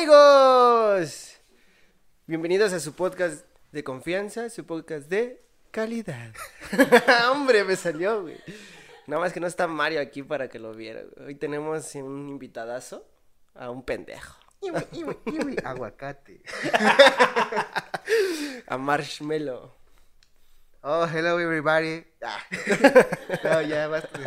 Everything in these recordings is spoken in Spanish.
Amigos, bienvenidos a su podcast de confianza, su podcast de calidad. Hombre, me salió, güey. Nada más que no está Mario aquí para que lo viera. Hoy tenemos un invitadazo a un pendejo. Iwi, iwi, iwi, Aguacate. A Marshmallow. Oh, hello everybody. Ah. No, ya basta.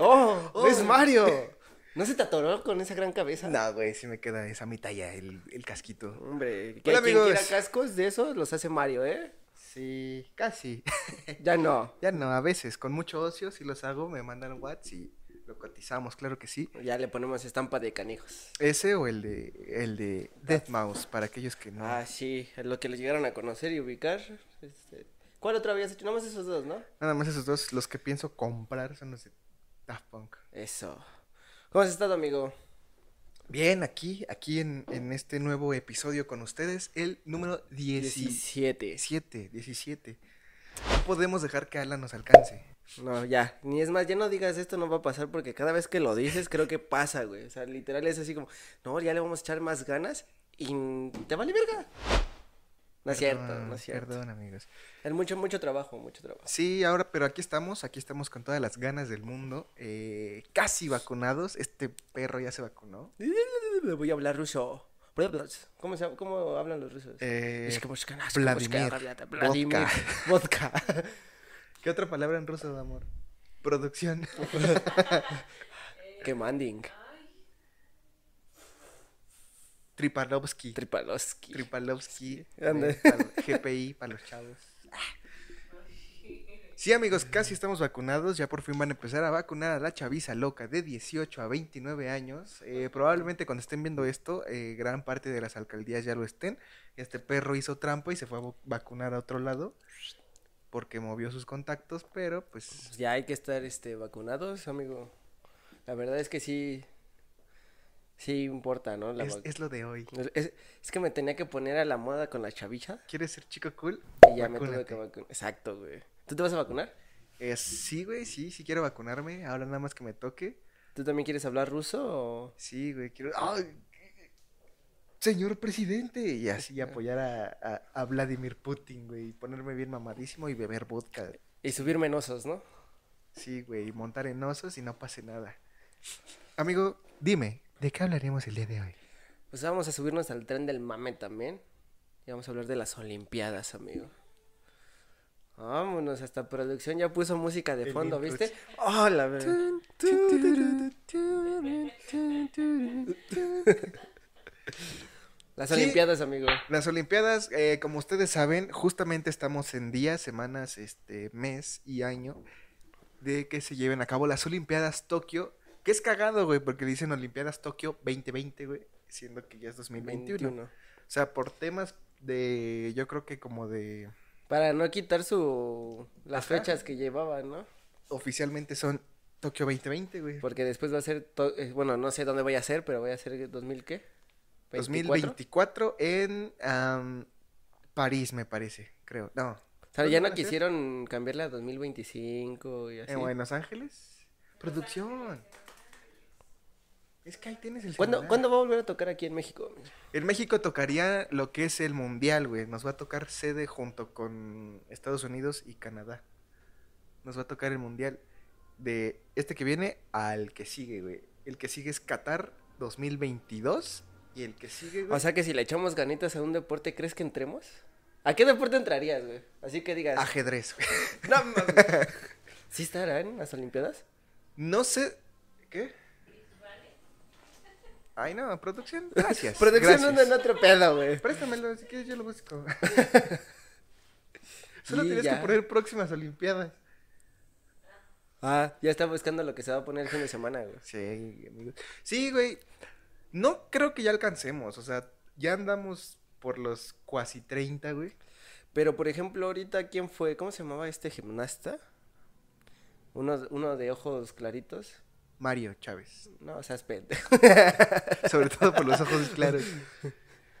¡Oh! Oh. ¡Es Mario! ¿No se te atoró con esa gran cabeza? No, güey, sí me queda esa mitad ya, el, el casquito. Hombre, que Hola, quien quiera cascos de esos los hace Mario, ¿eh? Sí, casi. Ya no. Ya no, a veces, con mucho ocio, si los hago, me mandan WhatsApp y lo cotizamos, claro que sí. Ya le ponemos estampa de canijos. Ese o el de, el de Death Mouse, para aquellos que no. Ah, sí, lo que les llegaron a conocer y ubicar. Este, ¿Cuál otro habías hecho? Nada más esos dos, ¿no? Nada más esos dos, los que pienso comprar son los de Daft Punk. Eso. ¿Cómo has estado, amigo? Bien, aquí, aquí en, en este nuevo episodio con ustedes, el número 17. 17. 17. No podemos dejar que Alan nos alcance. No, ya. Ni es más, ya no digas esto, no va a pasar porque cada vez que lo dices creo que pasa, güey. O sea, literal es así como, no, ya le vamos a echar más ganas y te vale verga. No es cierto, no es cierto. Perdón, amigos. Es mucho, mucho trabajo, mucho trabajo. Sí, ahora, pero aquí estamos, aquí estamos con todas las ganas del mundo. eh, casi vacunados. Este perro ya se vacunó. Voy a hablar ruso. ¿Cómo, se, cómo hablan los rusos? Eh, Es que buscan- Vladimir, buscan- Vladimir. vodka. Vodka. ¿Qué otra palabra en ruso, amor? Producción. Qué manding. Tripalovsky. Tripalovsky. Pal- GPI para los chavos. Sí, amigos, casi estamos vacunados. Ya por fin van a empezar a vacunar a la chaviza loca de 18 a 29 años. Eh, probablemente cuando estén viendo esto, eh, gran parte de las alcaldías ya lo estén. Este perro hizo trampa y se fue a vacunar a otro lado porque movió sus contactos, pero pues Ya hay que estar este vacunados, amigo. La verdad es que sí sí importa, ¿no? La es, es lo de hoy. es, es- que me tenía que poner a la moda con la chavicha ¿Quieres ser chico cool? y ya me Vacúnate. que vacunar. Exacto, güey. ¿Tú te vas a vacunar? Eh, sí, güey, sí, sí quiero vacunarme. Ahora nada más que me toque. ¿Tú también quieres hablar ruso o Sí, güey, quiero. ¡Ay! Señor presidente. Y así apoyar a, a, a Vladimir Putin, güey. y Ponerme bien mamadísimo y beber vodka. y subir menosos, ¿no? Sí, güey, y montar en osos y no pase nada. Amigo, dime, ¿de qué hablaremos el día de hoy? Pues vamos a subirnos al tren del mame también. Y vamos a hablar de las Olimpiadas, amigo. Vámonos, hasta producción ya puso música de fondo, ¿viste? sí. Oh, verdad. Las Sí. Olimpiadas, amigo. Las Olimpiadas, eh, como ustedes saben, justamente estamos en días, semanas, este, mes y año de que se lleven a cabo las Olimpiadas Tokio. Que es cagado, güey, porque dicen Olimpiadas Tokio 2020, güey, siendo que ya es 2021. 21. O sea, por temas de, yo creo que como de, Para no quitar su las Ajá. fechas que llevaban, ¿no? oficialmente son Tokio 2020, güey. Porque después va a ser, to- eh, bueno, no sé dónde voy a ser, pero voy a ser 2000 qué? 24. 2024 en París, me parece, creo. No. O sea, ya ¿Dónde no quisieron cambiarla a 2025 y así. ¿En Buenos Ángeles? Producción. Es que ahí tienes el ¿Cuándo, celular. ¿Cuándo va a volver a tocar aquí en México? En México tocaría lo que es el mundial, güey. Nos va a tocar sede junto con Estados Unidos y Canadá. Nos va a tocar el mundial de este que viene al que sigue, güey. El que sigue es Qatar 2022 y el que sigue, güey, O sea que si le echamos ganitas a un deporte, ¿crees que entremos? ¿A qué deporte entrarías, güey? Así que digas. ajedrez, güey. No mames. ¿Sí estarán las Olimpiadas? No sé ¿qué? Ay, no, producción. Gracias. Producción gracias. anda en otro pedo, güey. Préstamelo, si quieres yo lo busco. Solo tienes que poner próximas Olimpiadas. Ah, ya está buscando lo que se va a poner el fin de semana, güey. Sí, amigo. Sí, güey. No creo que ya alcancemos. O sea, ya andamos por los cuasi 30, güey. Pero, por ejemplo, ahorita, ¿quién fue? ¿Cómo se llamaba este gimnasta? Uno, uno de ojos claritos. Mario Chávez. No, o sea, pendejo. Sobre todo por los ojos claros.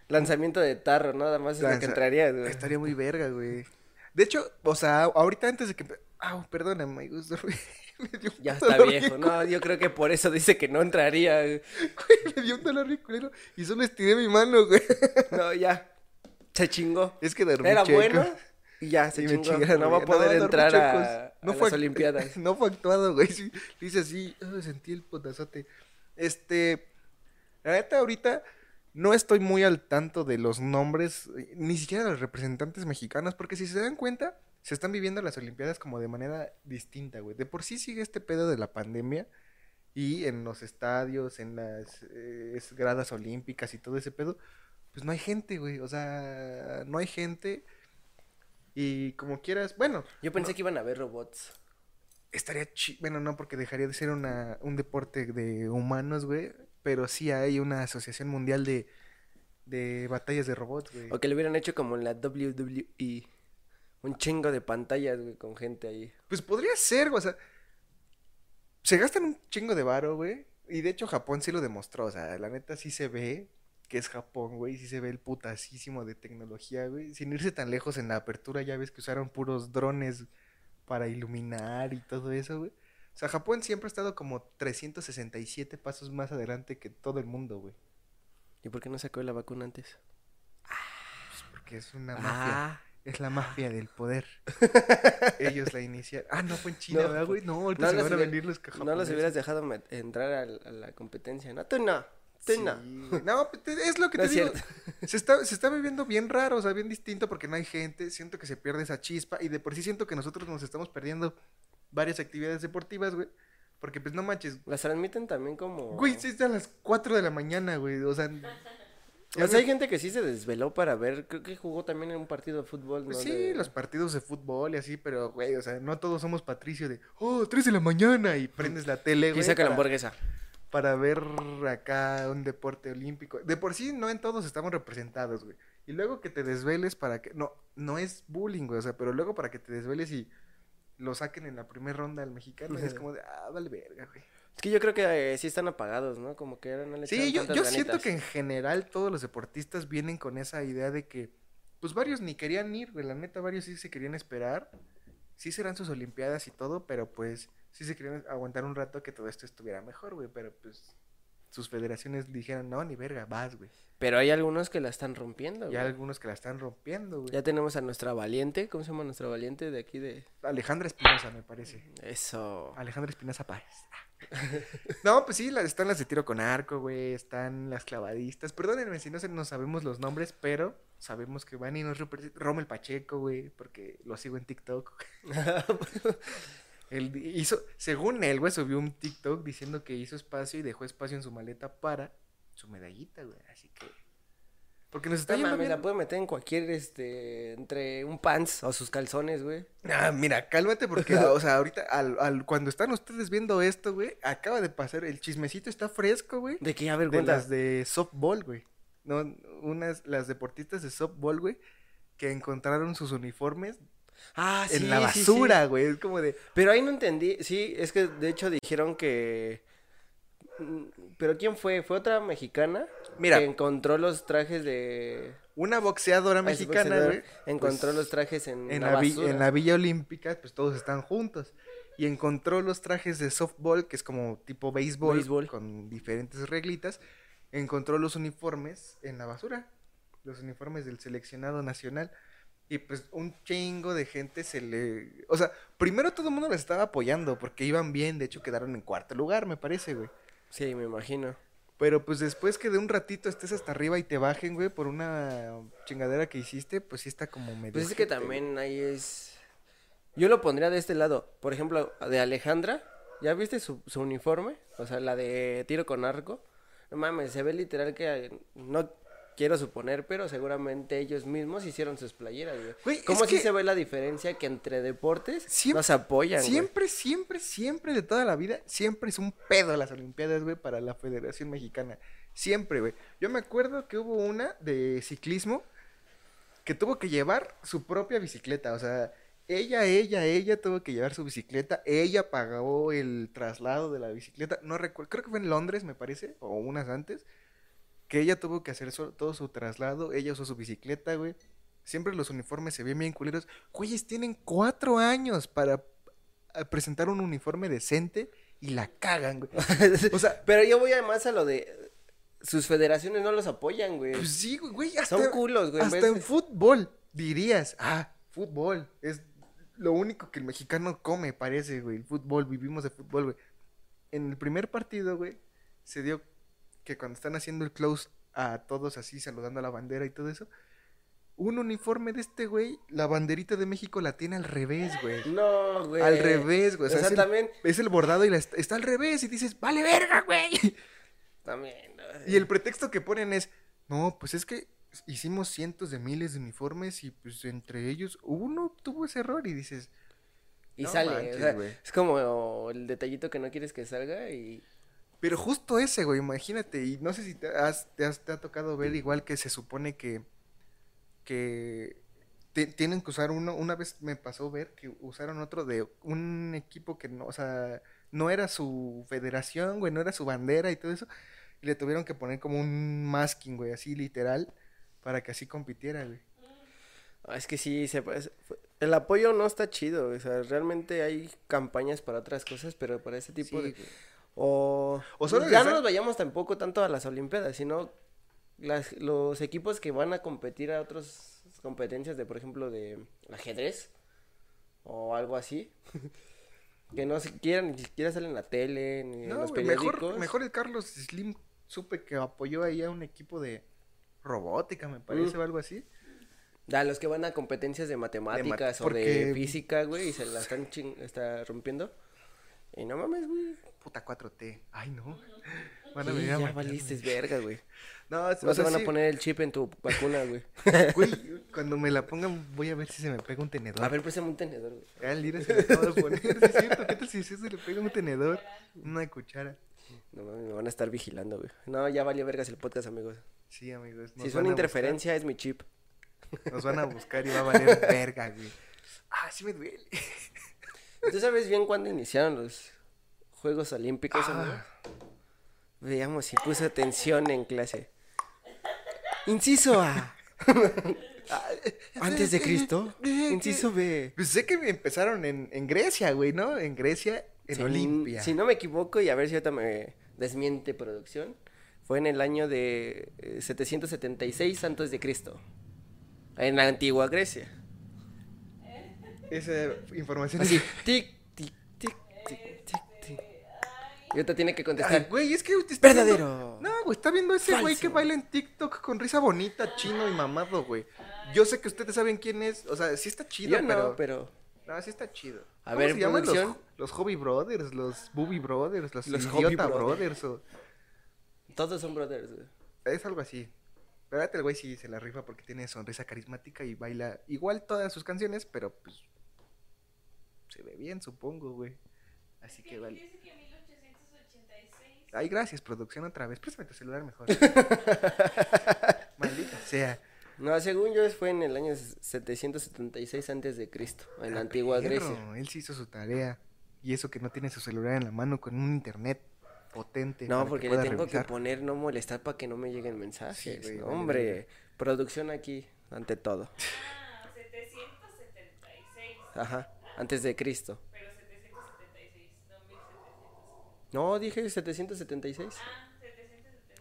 Lanzamiento de tarro, ¿no? nada más es lo que entraría, güey. Estaría muy verga, güey. De hecho, o sea, ahorita antes de que... Ah, perdóname, me gusta, güey. Me dio un Ya está viejo, no, yo creo que por eso dice que no entraría. güey. Güey, me dio un dolor bien culero y solo estiré mi mano, güey. No, ya. Se chingó. Es que dormí Era checo. bueno y ya se Y me chingó. No va a poder entrar a, checos. a No las fue act- Olimpiadas. No fue actuado, güey. Sí, dice así, "Ah, sentí el potazote. Este, la neta, ahorita no estoy muy al tanto de los nombres, eh, ni siquiera de los representantes mexicanos, porque si se dan cuenta, se están viviendo las Olimpiadas como de manera distinta, güey. De por sí sigue este pedo de la pandemia y en los estadios, en las eh, gradas olímpicas y todo ese pedo, pues no hay gente, güey. O sea, no hay gente. Y como quieras, bueno, Yo pensé que iban a haber robots. estaría chi... Bueno, no, porque dejaría de ser una, un deporte de humanos, güey. Pero sí hay una asociación mundial de, de batallas de robots, güey. O que lo hubieran hecho como en la WWE. Un chingo de pantallas, güey, con gente ahí. Pues podría ser, güey, o sea, se gastan un chingo de varo, güey. Y de hecho Japón sí lo demostró, o sea, la neta sí se ve que es Japón, güey, sí se ve el putasísimo de tecnología, güey. Sin irse tan lejos en la apertura, ya ves que usaron puros drones para iluminar y todo eso, güey. O sea, Japón siempre ha estado como 367 pasos más adelante que todo el mundo, güey. ¿Y por qué no sacó la vacuna antes? Pues porque es una mafia. Ah, Es la mafia del poder. Ellos la iniciaron. Ah, no fue en China, No, ¿verdad, güey? No, ahorita no se van a venir los no los hubieras dejado entrar a, la competencia. No, tú no. Sí, no. pues, es lo que No te es digo. Se está, se está viviendo bien raro, o sea, bien distinto porque no hay gente. Siento que se pierde esa chispa. Y de por sí siento que nosotros nos estamos perdiendo varias actividades deportivas, güey. Porque, pues, no manches. Las transmiten también como... Güey, sí está a las 4 de la mañana, güey. O sea, O sea, hay gente que sí se desveló para ver. Creo que jugó también en un partido de fútbol, ¿no? Pues sí, De- los partidos de fútbol y así, pero, güey, o sea, no todos somos Patricio de, oh, 3 de la mañana y prendes la tele, Y güey. saca la hamburguesa. Para ver acá un deporte olímpico. De por sí, no en todos estamos representados, güey. Y luego que te desveles para que... No, no es bullying, güey, o sea, pero luego para que te desveles y lo saquen en la primera ronda al mexicano, es como de, ah, vale verga, güey. Es que yo creo que eh, sí están apagados, ¿no? Como que no Sí, yo, yo siento que en general todos los deportistas vienen con esa idea de que, pues varios ni querían ir, güey, la neta, varios sí se querían esperar. Sí serán sus olimpiadas y todo, pero pues sí se querían aguantar un rato que todo esto estuviera mejor, güey, pero pues sus federaciones dijeron, no, ni verga, vas, güey. Pero hay algunos que la están rompiendo, Y hay güey. algunos que la están rompiendo, güey. Ya tenemos a nuestra valiente. ¿Cómo se llama nuestra valiente de aquí de...? Alejandra Espinosa, me parece. Eso. Alejandra Espinosa Páez. No, pues sí, están las de tiro con arco, güey. Están las clavadistas. Perdónenme si no se nos sabemos los nombres, pero sabemos que van y nos. Rommel Pacheco, güey, porque lo sigo en TikTok. Él hizo, según él, güey, subió un TikTok diciendo que hizo espacio y dejó espacio en su maleta para su medallita, güey. Así que. Porque nos está No yendo mames, bien. la puede meter en cualquier, este... Entre un pants o sus calzones, güey. Ah, mira, cálmate porque, o sea, ahorita, al, al- cuando están ustedes viendo esto, güey, acaba de pasar, el chismecito está fresco, güey. ¿De qué? A ver, De las de softball, güey. No, unas, las deportistas de softball, güey, que encontraron sus uniformes Ah, sí, en la sí, sí. basura, güey. Es como de, Pero ahí no entendí. Sí, es que de hecho dijeron que... ¿Pero quién fue? ¿Fue otra mexicana? Mira. Que encontró los trajes de... una boxeadora Ah, mexicana, boxeador güey. Encontró pues, los trajes en, en la, basura. en la Villa Olímpica, pues todos están juntos. Y encontró los trajes de softball, que es como tipo béisbol, Béisbol. con diferentes reglitas. Encontró los uniformes en la basura. Los uniformes del seleccionado nacional. Y pues un chingo de gente se le... O sea, primero todo el mundo les estaba apoyando porque iban bien. De hecho, quedaron en cuarto lugar, me parece, güey. Sí, me imagino. Pero pues después que de un ratito estés hasta arriba y te bajen, güey, por una chingadera que hiciste, pues sí está como medio... Pues es que güey. también ahí es... Yo lo pondría de este lado. Por ejemplo, de Alejandra. ¿Ya viste su, su uniforme? O sea, la de tiro con arco. No mames, se ve literal que... No quiero suponer, pero seguramente ellos mismos hicieron sus playeras, güey. Güey, ¿Cómo es sí que- se ve la diferencia que entre deportes Siem- nos apoyan, güey? Siempre, siempre, siempre de toda la vida, siempre es un pedo las Olimpiadas, güey, para la Federación Mexicana. Siempre, güey. Yo me acuerdo que hubo una de ciclismo que tuvo que llevar su propia bicicleta. O sea, ella, ella, ella tuvo que llevar su bicicleta. Ella pagó el traslado de la bicicleta. No recuerdo, creo que fue en Londres, me parece, o unas antes. Que ella tuvo que hacer todo su traslado. Ella usó su bicicleta, güey. Siempre los uniformes se ven bien culeros. Güeyes, tienen cuatro años para a presentar un uniforme decente y la cagan, güey. O sea, Pero yo voy además a lo de. Sus federaciones no los apoyan, güey. pues sí, güey. Hasta, Son culos, güey. Hasta en fútbol dirías, ah, fútbol. Es lo único que el mexicano come, parece, güey. El fútbol, vivimos de fútbol, güey. En el primer partido, güey, se dio que cuando están haciendo el close a todos así, saludando a la bandera y todo eso, un uniforme de este güey, la banderita de México la tiene al revés, güey. No, güey. Al revés, güey. O sea, es, el, también. es el bordado y la está al revés y dices, vale verga, güey. También. ¿no? Y el pretexto que ponen es, no, pues es que hicimos cientos de miles de uniformes y pues entre ellos uno tuvo ese error y dices, Y no sale. manches, o sea, güey. es como el detallito que no quieres que salga y. pero justo ese, güey, imagínate, y no sé si te, has, te, has- te ha tocado ver igual que se supone que, que te- tienen que usar uno, una vez me pasó ver que usaron otro de un equipo que no, o sea, no era su federación, güey, no era su bandera y todo eso, y le tuvieron que poner como un masking, güey, así literal, para que así compitiera, güey. Ah, Es que sí, se, el apoyo no está chido. O sea, realmente hay campañas para otras cosas, pero para ese tipo Sí, de. güey. O, O solo ya no da- nos vayamos tampoco tanto a las Olimpiadas, sino las, los equipos que van a competir a otras competencias de, por ejemplo, de ajedrez o algo así. que no se quieran, ni siquiera salen en la tele, ni en los periódicos. mejor, mejor el Carlos Slim supe que apoyó ahí a un equipo de robótica, me parece, Mm. o algo así. A los que van a competencias de matemáticas o porque- de física, güey, y se la están ching- está rompiendo. Y no mames, güey. Puta 4T. Ay, no. Van a Sí, venir a ya matarme. valiste verga, güey. No, o No sea, van a sí, poner el chip en tu vacuna, güey. güey, cuando me la pongan voy a ver si se me pega un tenedor. A ver, préstame un tenedor, güey. Ah, el Lira se acabo de poner, sí es cierto. ¿Qué tal si se le pega un tenedor? Una cuchara. No mames, me van a estar vigilando, güey. No, ya valió vergas el podcast, amigos. Sí, amigos. nos si es van una a interferencia, es mi chip. buscar, nos van a buscar y va a valer verga, güey. Ah, sí me duele. ¿Tú sabes bien cuándo iniciaron los Juegos Olímpicos, Ah. Veamos si puso atención en clase. Inciso A. Antes de Cristo. Inciso B. Pues sé que empezaron en, en Grecia, güey, ¿no? En Grecia, en Si- Olimpia. Si no me equivoco, y a ver si ahorita me desmiente producción, fue en el año de eh, 776 antes de Cristo. En la antigua Grecia. Esa información Así, tic, tic, tic, tic, tic, tic. Y ahorita tiene que Ay, contestar. güey, es que te está viendo- Verdadero. No, güey, está viendo ese güey que baila en TikTok con risa bonita, chino y mamado, güey. Yo sé que ustedes saben quién es. O sea, sí está chido, Yo no, pero... pero... No, sí está chido. A ¿Cómo ver, se llaman los, los Hobby Brothers, los Booby Brothers, los, Los Idiota? Brothers. o... Todos son brothers, güey. Es algo así. Pero el güey sí se la rifa porque tiene sonrisa carismática y baila igual todas sus canciones, pero pues se ve bien, supongo, güey. Así que vale. Dice que 1886. Ay, gracias, producción, otra vez. Préstame tu celular mejor. Maldita sea. No, según yo fue en el año 776 antes de Cristo, en la antigua Perro, Grecia. Él sí hizo su tarea. Y eso que no tiene su celular en la mano con un internet potente. No, que porque le tengo revisar. que poner no molestar para que no me lleguen mensajes. Sí, güey, hombre, producción aquí, ante todo. Ah, 776. Ajá, antes de Cristo. Pero 776, no 1700. No, dije 776. Ah, 776.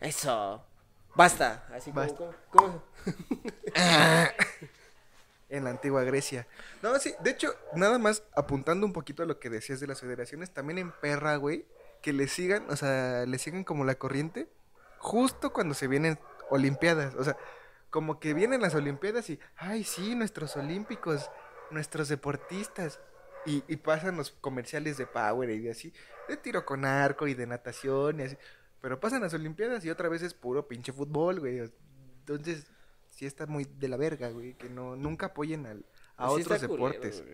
Eso. Basta. Así como, Basta. como- como- En la antigua Grecia. No, sí, de hecho, nada más apuntando un poquito a lo que decías de las federaciones, también en perra, güey, que le sigan, o sea, le sigan como la corriente, justo cuando se vienen Olimpiadas. O sea, como que vienen las Olimpiadas y, ay, sí, nuestros olímpicos, nuestros deportistas. Y, y pasan los comerciales de Power y de así, de tiro con arco y de natación y así. Pero pasan las Olimpiadas y otra vez es puro pinche fútbol, güey. Entonces, sí está muy de la verga, güey, que no, nunca apoyen al, a está otros deportes.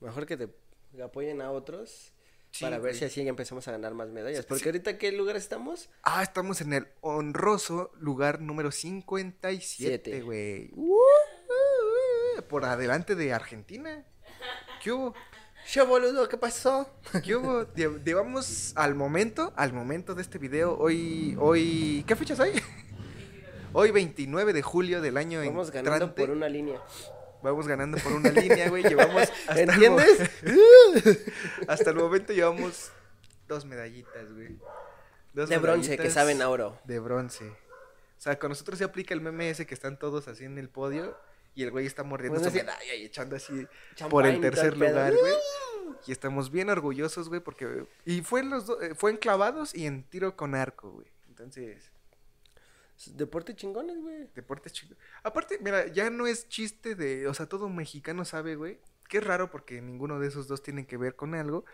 Mejor que te que apoyen a otros Sí, para ver güey. si así empezamos a ganar más medallas. Porque sí. ahorita, ¿qué lugar estamos? Ah, estamos en el honroso lugar número 57, Siete. güey. Uh, por adelante de Argentina. ¿Qué hubo? Yo, boludo, ¿qué pasó? ¿Qué hubo? Lle- Llevamos al momento, al momento de este video, hoy, hoy, ¿qué fecha es hoy? Hoy 29 de julio del año Vamos ganando por una línea. Vamos ganando por una línea, güey. Llevamos. hasta el mo- ¿Entiendes? hasta el momento llevamos dos medallitas, güey. Dos De bronce, que saben a oro. De bronce. O sea, con nosotros se aplica el meme ese que están todos así en el podio y el güey está mordiendo Bueno, su sí. medalla y echando así por el tercer lugar, güey. Y estamos bien orgullosos, güey, porque... Y fue en los do- eh, fue en clavados y en tiro con arco, güey. Entonces, Deporte chingones, güey. deportes chicos. Aparte, mira, ya no es chiste de... O sea, todo mexicano sabe, güey. Que es raro porque ninguno de esos dos tienen que ver con algo.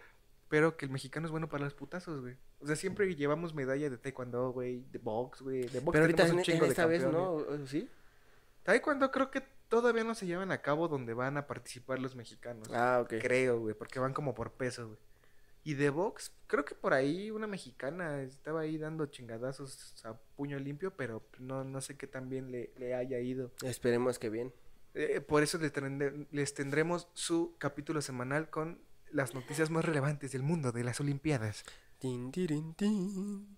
Pero que el mexicano es bueno para los putazos, güey. O sea, siempre llevamos medalla de taekwondo, güey. De box, güey. De box Pero ahorita en, un chingo en de esta vez. ¿no? ¿O- ¿Sí? Taekwondo creo que todavía no se llevan a cabo donde van a participar los mexicanos. Ah, ok. Creo, güey, porque van como por peso, güey. Y de box, creo que por ahí una mexicana estaba ahí dando chingadazos a puño limpio, pero no, no sé qué tan bien le, le haya ido. Esperemos que bien. Eh, por eso les, tendremos su capítulo semanal con las noticias más relevantes del mundo de las Olimpiadas. Tin, tirin, tin.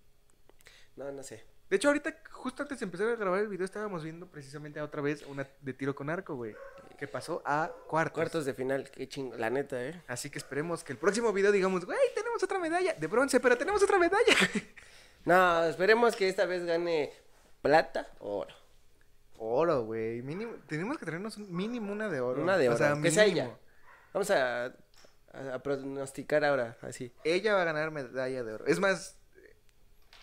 No, no sé. De hecho, ahorita, justo antes de empezar a grabar el video, estábamos viendo precisamente otra vez una de tiro con arco, güey. Que pasó a cuartos. Cuartos de final, qué chingo. La neta, ¿eh? Así que esperemos que el próximo video digamos, güey, tenemos otra medalla de bronce, pero tenemos otra medalla. No, esperemos que esta vez gane plata o oro. Oro, güey. Mínimo, tenemos que traernos un mínimo una de oro. Una de O oro. sea, que sea ella. Vamos a, a, a pronosticar ahora, así. Ella va a ganar medalla de oro. Es más,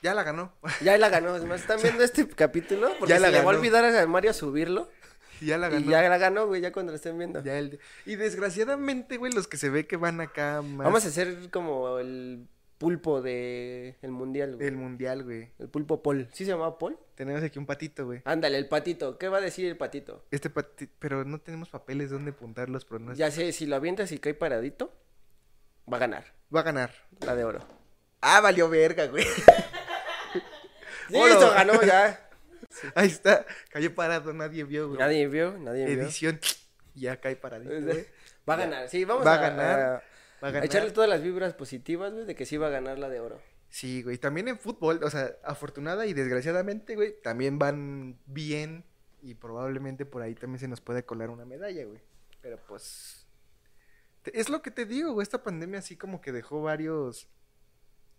ya la ganó. Ya la ganó. Es más, ¿están viendo este capítulo? Porque Ya se la le va a olvidar a Mario subirlo. ya la ganó. Y ya la ganó, güey, ya cuando lo estén viendo. Ya el- Y desgraciadamente, güey, los que se ve que van acá más Vamos a hacer como el pulpo de el mundial, güey. del mundial, güey. El pulpo Paul. ¿Sí se llamaba Paul? Tenemos aquí un patito, güey. Ándale, el patito. ¿Qué va a decir el patito? Este patito, pero no tenemos papeles donde apuntar los pronósticos. Ya sé, si lo avientas y cae paradito, va a ganar. Va a ganar. La de oro. Ah, valió verga, güey. Listo, ganó ya. Ahí está. Cayó parado, nadie vio, güey. Nadie vio, nadie vio. Edición. Ya cae paradito, güey. Va a ganar, sí, vamos Va a a, ganar, a- Va a a ganar. echarle todas las vibras positivas, güey, de que sí va a ganar la de oro. Sí, güey. También en fútbol, o sea, afortunada y desgraciadamente, güey, también van bien. Y probablemente por ahí también se nos puede colar una medalla, güey. Pero pues. te- Es lo que te digo, güey. Esta pandemia así como que dejó varios.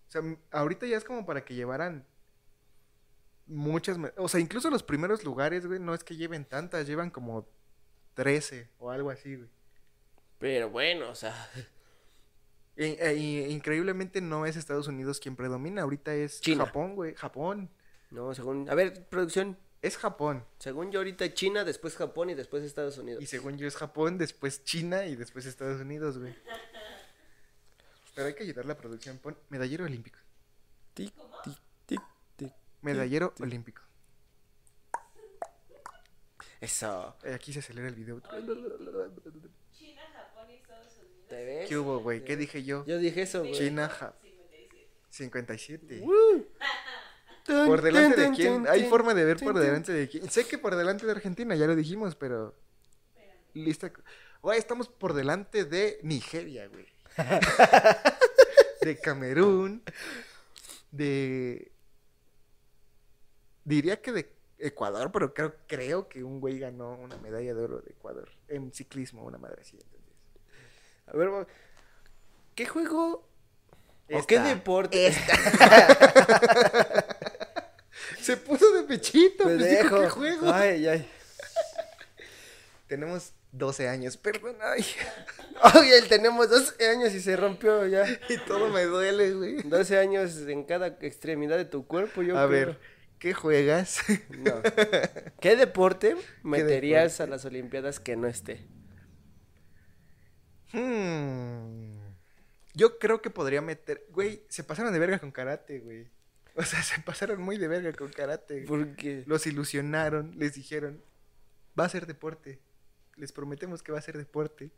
O sea, ahorita ya es como para que llevaran muchas. O sea, incluso los primeros lugares, güey, no es que lleven tantas, llevan como 13 o algo así, güey. Pero bueno, o sea, E- y- increíblemente no es Estados Unidos quien predomina, ahorita es China. Japón, güey. Japón. no, según, a ver, producción, Es Japón. según yo ahorita China, después Japón y después Estados Unidos. Y según yo es Japón, después China y después Estados Unidos, güey. Pero hay que ayudar a la producción. Pon medallero olímpico. Tic, tic, Medallero olímpico. Eso. Eh, aquí se acelera el video. China, Japón y Estados Unidos. ¿Te ves? ¿Qué hubo, güey? ¿Qué dije yo? Yo dije eso, güey. China, Ja- 57. Tun, ¿Por delante de quién? Hay forma de ver por delante de quién. Sé que por delante de Argentina, ya lo dijimos, pero. Lista. Güey, estamos por delante de Nigeria, güey. de Camerún. De. Diría que de Ecuador, pero creo, creo que un güey ganó una medalla de oro de Ecuador. En ciclismo, una madre así. A ver, ¿qué juego o qué deporte? Se puso de pechito, Me pues dijo. ¿qué juego? Ay, ay. Tenemos 12 años, perdón, ay. Tenemos 12 años y se rompió ya. Y todo me duele, güey. 12 años en cada extremidad de tu cuerpo, yo A creo. ver, ¿qué juegas? No. ¿Qué deporte meterías a las Olimpiadas que no esté? Hmm. Yo creo que podría meter. Güey, se pasaron de verga con karate, güey. O sea, se pasaron muy de verga con karate. Porque Los ilusionaron, les dijeron, va a ser deporte. Les prometemos que va a ser deporte.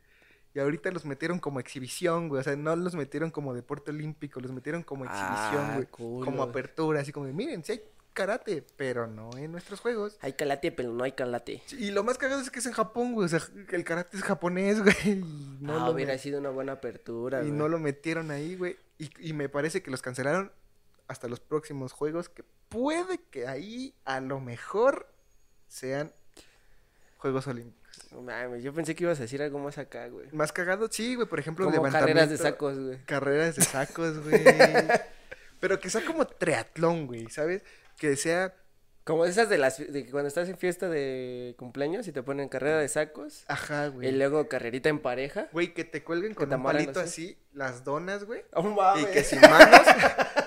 Y ahorita los metieron como exhibición, güey. O sea, no los metieron como deporte olímpico, los metieron como exhibición, Ah, güey. culo. Como apertura, así como de, miren, sí hay karate, pero no en nuestros juegos. hay calate, pero no hay calate. Y lo más cagado es que es en Japón, güey. O sea, el karate es japonés, güey. Y no, No, lo, hubiera met- sido una buena apertura. y güey. no lo metieron ahí, güey. Y, y me parece que los cancelaron hasta los próximos juegos. Que puede que ahí a lo mejor sean Juegos Olímpicos. No mames, yo pensé que ibas a decir algo más acá, güey. Más cagado, sí, güey, por ejemplo, Como carreras de sacos, güey. Carreras de sacos, güey. Pero que sea como triatlón, güey, ¿sabes? Que sea, Como esas de las de que cuando estás en fiesta de cumpleaños y te ponen carrera de sacos ajá, y güey. luego carrerita en pareja. Güey, que te cuelguen con te un palito así. así, las donas, güey. Oh, Y que sin manos,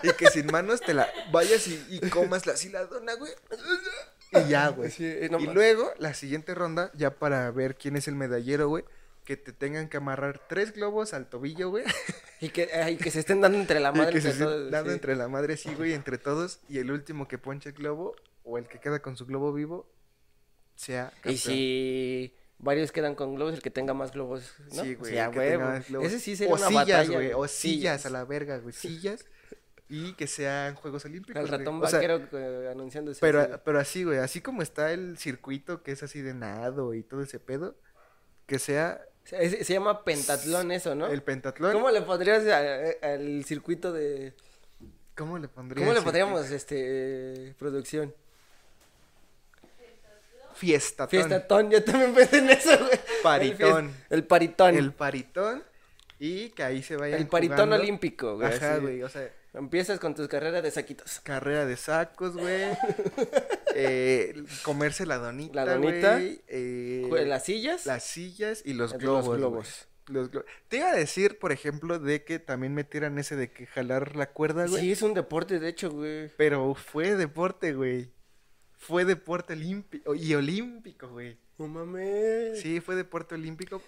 y que sin manos te la vayas y, y comas así la dona, güey. Y ya, güey. Sí, no y luego, la siguiente ronda, ya para ver quién es el medallero, güey, que te tengan que amarrar tres globos al tobillo, güey. Y que, ay, que se estén dando entre la Y madre que entre estén todos, dando sí. entre la madre, sí, güey, entre todos. Y el último que ponche el globo, o el que queda con su globo vivo, sea Y campeón. si varios quedan con globos, el que tenga más globos, ¿no? Sí, güey. Sí, a el que tenga huevo. más globos. Ese sí sería o una sillas, batalla, güey. O sillas a la verga, güey. Sillas. Y que sean Juegos Olímpicos. El güey. ratón O sea, vaquero eh, anunciando ese pero, así, güey. pero así, güey. Así como está el circuito que es así de nado y todo ese pedo. Que sea Se, llama pentatlón eso, ¿no? el pentatlón. ¿Cómo le pondrías al circuito de... ¿Cómo le pondrías? ¿Cómo le el- pondríamos, este, producción? Fiestatón. Fiestatón, yo también pensé en eso, güey. Paritón. El, fies- el paritón. El El, paritón. Y que ahí se vayan paritón jugando. olímpico, güey. Ajá, güey. O sea, Empiezas con tus carreras de saquitos. carrera de sacos, güey. eh, comerse la donita, La donita. güey, eh, Las sillas. las sillas y los globos. globos. Los glo- Te iba a decir, por ejemplo, de que también metieran ese de que jalar la cuerda, güey. Sí, es un deporte, de hecho, güey. Pero fue deporte, güey. Fue deporte olímpico y olímpico, güey. No mames. Sí, fue deporte olímpico,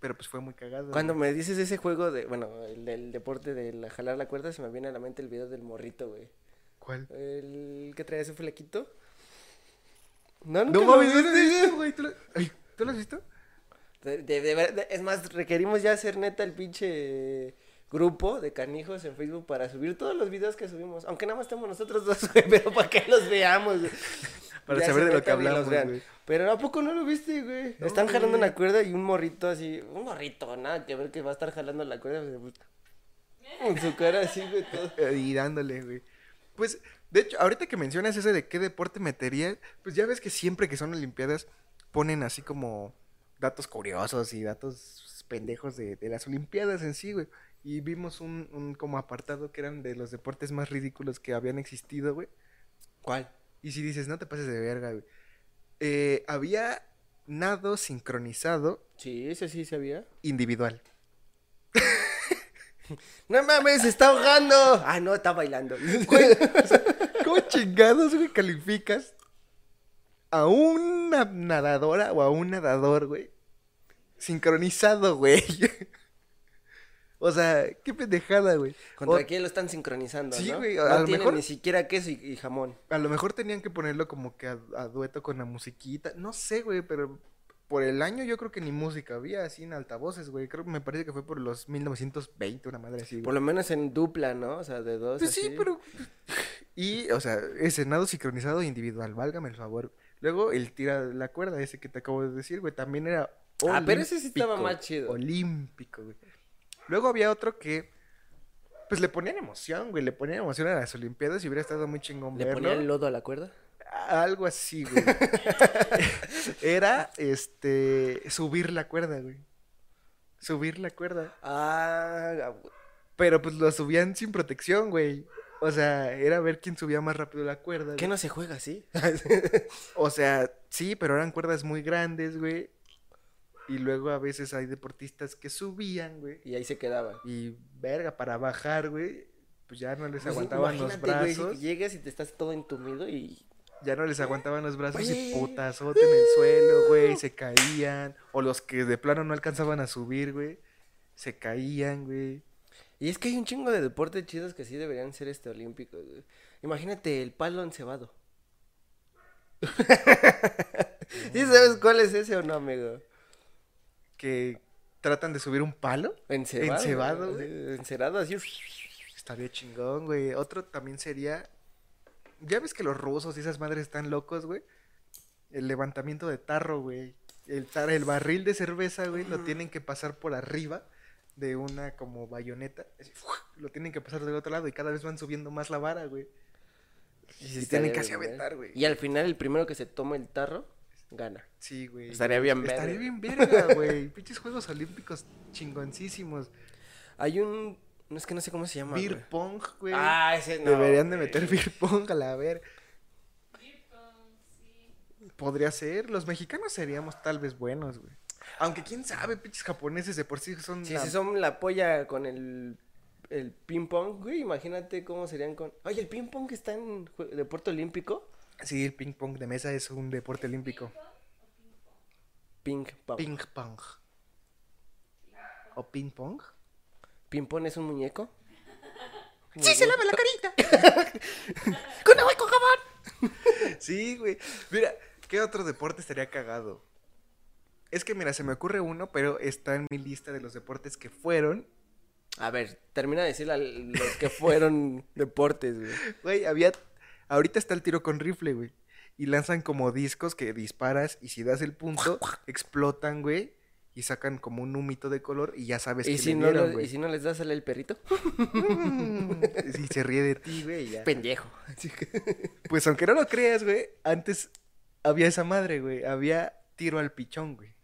pero pues fue muy cagado. Cuando güey. me dices ese juego de, bueno, el del deporte de la- jalar la cuerda, se me viene a la mente el video del morrito, güey. ¿Cuál? El que traía su flequito. No, No mames, ¿no has viste? güey? ¿Tú lo... Ay, ¿tú lo has visto? De, de- de- es más, requerimos ya hacer neta el pinche grupo de canijos en Facebook para subir todos los videos que subimos. Aunque nada más estemos nosotros dos, güey, pero para que los veamos, güey. Para Ya saber de lo que hablamos, güey. Pero ¿a poco no lo viste, güey? No, Están jalando güey. una cuerda y un morrito así, un morrito, nada que ver que va a estar jalando la cuerda. En su cara así, güey, todo. Eh, Y dándole, güey. Pues, de hecho, ahorita que mencionas ese de qué deporte metería, pues ya ves que siempre que son olimpiadas ponen así como datos curiosos y datos pendejos de, de las olimpiadas en sí, güey. Y vimos un, un como apartado que eran de los deportes más ridículos que habían existido, güey. ¿Cuál? Y si dices, no te pases de verga, güey. Eh, había nado sincronizado Sí, ese sí sabía. individual. No mames, se está ahogando. Ah, no, está bailando. ¿Cómo chingados, güey, calificas a una nadadora o a un nadador, güey? Sincronizado, güey. o sea, qué pendejada, güey. ¿Contra O- quién lo están sincronizando, Sí, no? güey, no a lo mejor- ni siquiera queso y, y jamón. A lo mejor tenían que ponerlo como que a, a dueto con la musiquita. No sé, güey, pero por el año yo creo que ni música había así en altavoces, güey. Creo que me parece que fue por los 1920, una madre así, güey. Por lo menos en dupla, ¿no? O sea, de dos. Pues sí, así. pero. Y, o sea, ese nado sincronizado individual, válgame el favor. Luego el tira la cuerda, ese que te acabo de decir, güey, también era. Ah, pero ese sí estaba más chido. Olímpico, güey. Luego había otro que. Pues le ponían emoción, güey. Le ponían emoción a las Olimpiadas y hubiera estado muy chingón ¿Le verlo. ponía el lodo a la cuerda? Algo así, güey. era este. Subir la cuerda, güey. Subir la cuerda. Ah, Pero pues lo subían sin protección, güey. O sea, era ver quién subía más rápido la cuerda. ¿qué güey. no se juega así? O sea, sí, pero eran cuerdas muy grandes, güey. Y luego a veces hay deportistas que subían, güey. y ahí se quedaban. Y verga, para bajar, güey. Pues ya no les Pues, aguantaban los güey, brazos. si llegas y te estás todo entumido y... Ya no les aguantaban los brazos y putazote en el suelo, güey. Se caían. O los que de plano no alcanzaban a subir, güey. Se caían, güey. Y es que hay un chingo de deportes chidos que sí deberían ser este olímpicos, güey. Imagínate el palo encebado. ¿Sí sabes cuál es ese o no, amigo? Que tratan de subir un palo. Encebado. Encebado, güey. güey. Encerado así. Estaría chingón, güey. Otro también sería. Ya ves que los rusos y esas madres están locos, güey. El levantamiento de tarro, güey. El, tar- el barril de cerveza, güey, lo tienen que pasar por arriba de una como bayoneta. Lo tienen que pasar del otro lado y cada vez van subiendo más la vara, güey. Y estaría tienen que ver. aventar, güey. Y al final el primero que se toma el tarro gana. Sí, güey. Estaría bien Estaría verga. bien verga, güey. Pinches Juegos Olímpicos chingoncísimos. Hay un. No es que no sé cómo se llama. Beer güey. pong, güey. Ah, ese no. Deberían de meter beer pong a la ver. Beer pong, sí. Podría ser. Los mexicanos seríamos tal vez buenos, güey. Aunque quién sabe, pinches japoneses de por sí son. Sí, la- si son la polla con el. El ping pong, güey, imagínate cómo serían con... Oye, el ping pong está en deporte olímpico. Sí, el ping pong de mesa es un deporte olímpico. Ping pong. Ping pong. ¿O ping pong? Ping pong es un muñeco. ¡Sí, se lava la carita! ¡Con agua y con jabón! sí, güey. Mira, ¿qué otro deporte estaría cagado? Es que, mira, se me ocurre uno, pero está en mi lista de los deportes que fueron. A ver, termina de decir a los que fueron deportes, güey. Güey, había. Ahorita está el tiro con rifle, güey. Y lanzan como discos que disparas y si das el punto, explotan, güey. Y sacan como un humito de color y ya sabes ¿Y que si, le no dieron, lo- güey. ¿Y si no les das sale el perrito? Si se ríe de ti, güey, y ya. Pendejo. Pues aunque no lo creas, güey, antes había esa madre, güey. Había tiro al pichón, güey.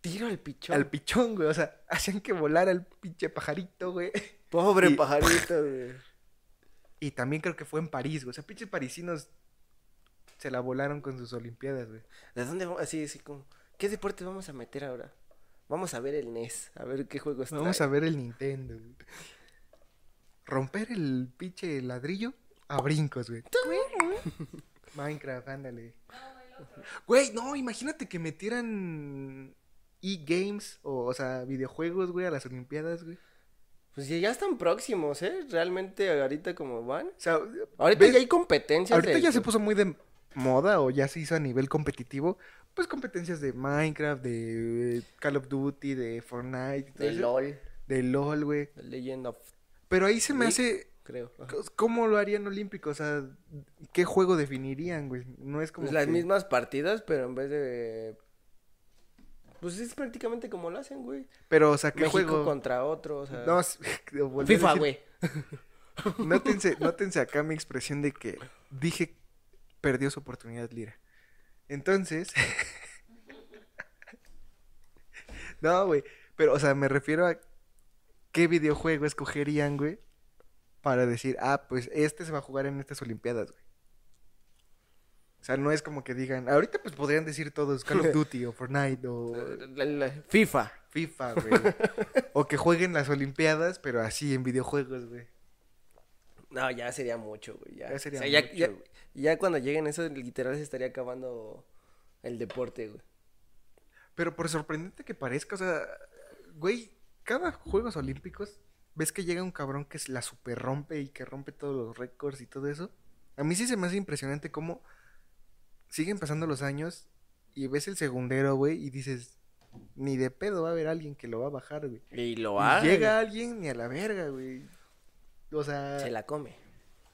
Tiro al pichón. Al pichón, güey. O sea, hacían que volara el pinche pajarito, güey. Pobre Y- pajarito, güey. Y también creo que fue en París, güey. O sea, pinches parisinos se la volaron con sus olimpiadas, güey. ¿De dónde vamos? Así, así como... ¿Qué deporte vamos a meter ahora? Vamos a ver el NES, a ver qué juegos Vamos trae. a ver el Nintendo, güey. Romper el pinche ladrillo a brincos, güey. Minecraft, ándale. Güey, no, imagínate que metieran e-games o, o sea, videojuegos, güey, a las olimpiadas, güey. Pues ya, están próximos, ¿eh? Realmente ahorita como van. O sea, Ahorita ¿ves? ya hay competencias Ahorita ya se puso muy de moda o ya se hizo a nivel competitivo, pues competencias de Minecraft, de eh, Call of Duty, de Fortnite, de eso. LOL, de LOL, güey. Legend of... Pero ahí se me League. hace, creo. Ajá. ¿cómo lo harían olímpico? O sea, ¿qué juego definirían, güey? No es como Pues las mismas partidas, pero en vez de... Pues es prácticamente como lo hacen, güey. Pero, o sea, ¿qué México juego? contra otro, o sea... No, es- FIFA, decir- güey. Nótense, nótense acá mi expresión de que dije perdió su oportunidad Lira. Entonces. no, güey. Pero, o sea, me refiero a qué videojuego escogerían, güey. Para decir, ah, pues este se va a jugar en estas Olimpiadas, güey. O sea, no es como que digan, ahorita pues podrían decir todos Call of Duty o Fortnite o La- la- FIFA. FIFA, güey. o que jueguen las Olimpiadas, pero así en videojuegos, güey. No, ya sería mucho, güey. Ya, Ya sería O sea, ya, mucho, ya cuando lleguen eso, literal se estaría acabando el deporte, güey. Pero por sorprendente que parezca, o sea, güey, cada Juegos Olímpicos, ves que llega un cabrón que la super rompe y que rompe todos los récords y todo eso. A mí sí se me hace impresionante cómo siguen pasando los años y ves el segundero, güey, y dices, ni de pedo va a haber alguien que lo va a bajar, güey. Y lo haga. llega alguien ni a la verga, güey. O sea, Se la come.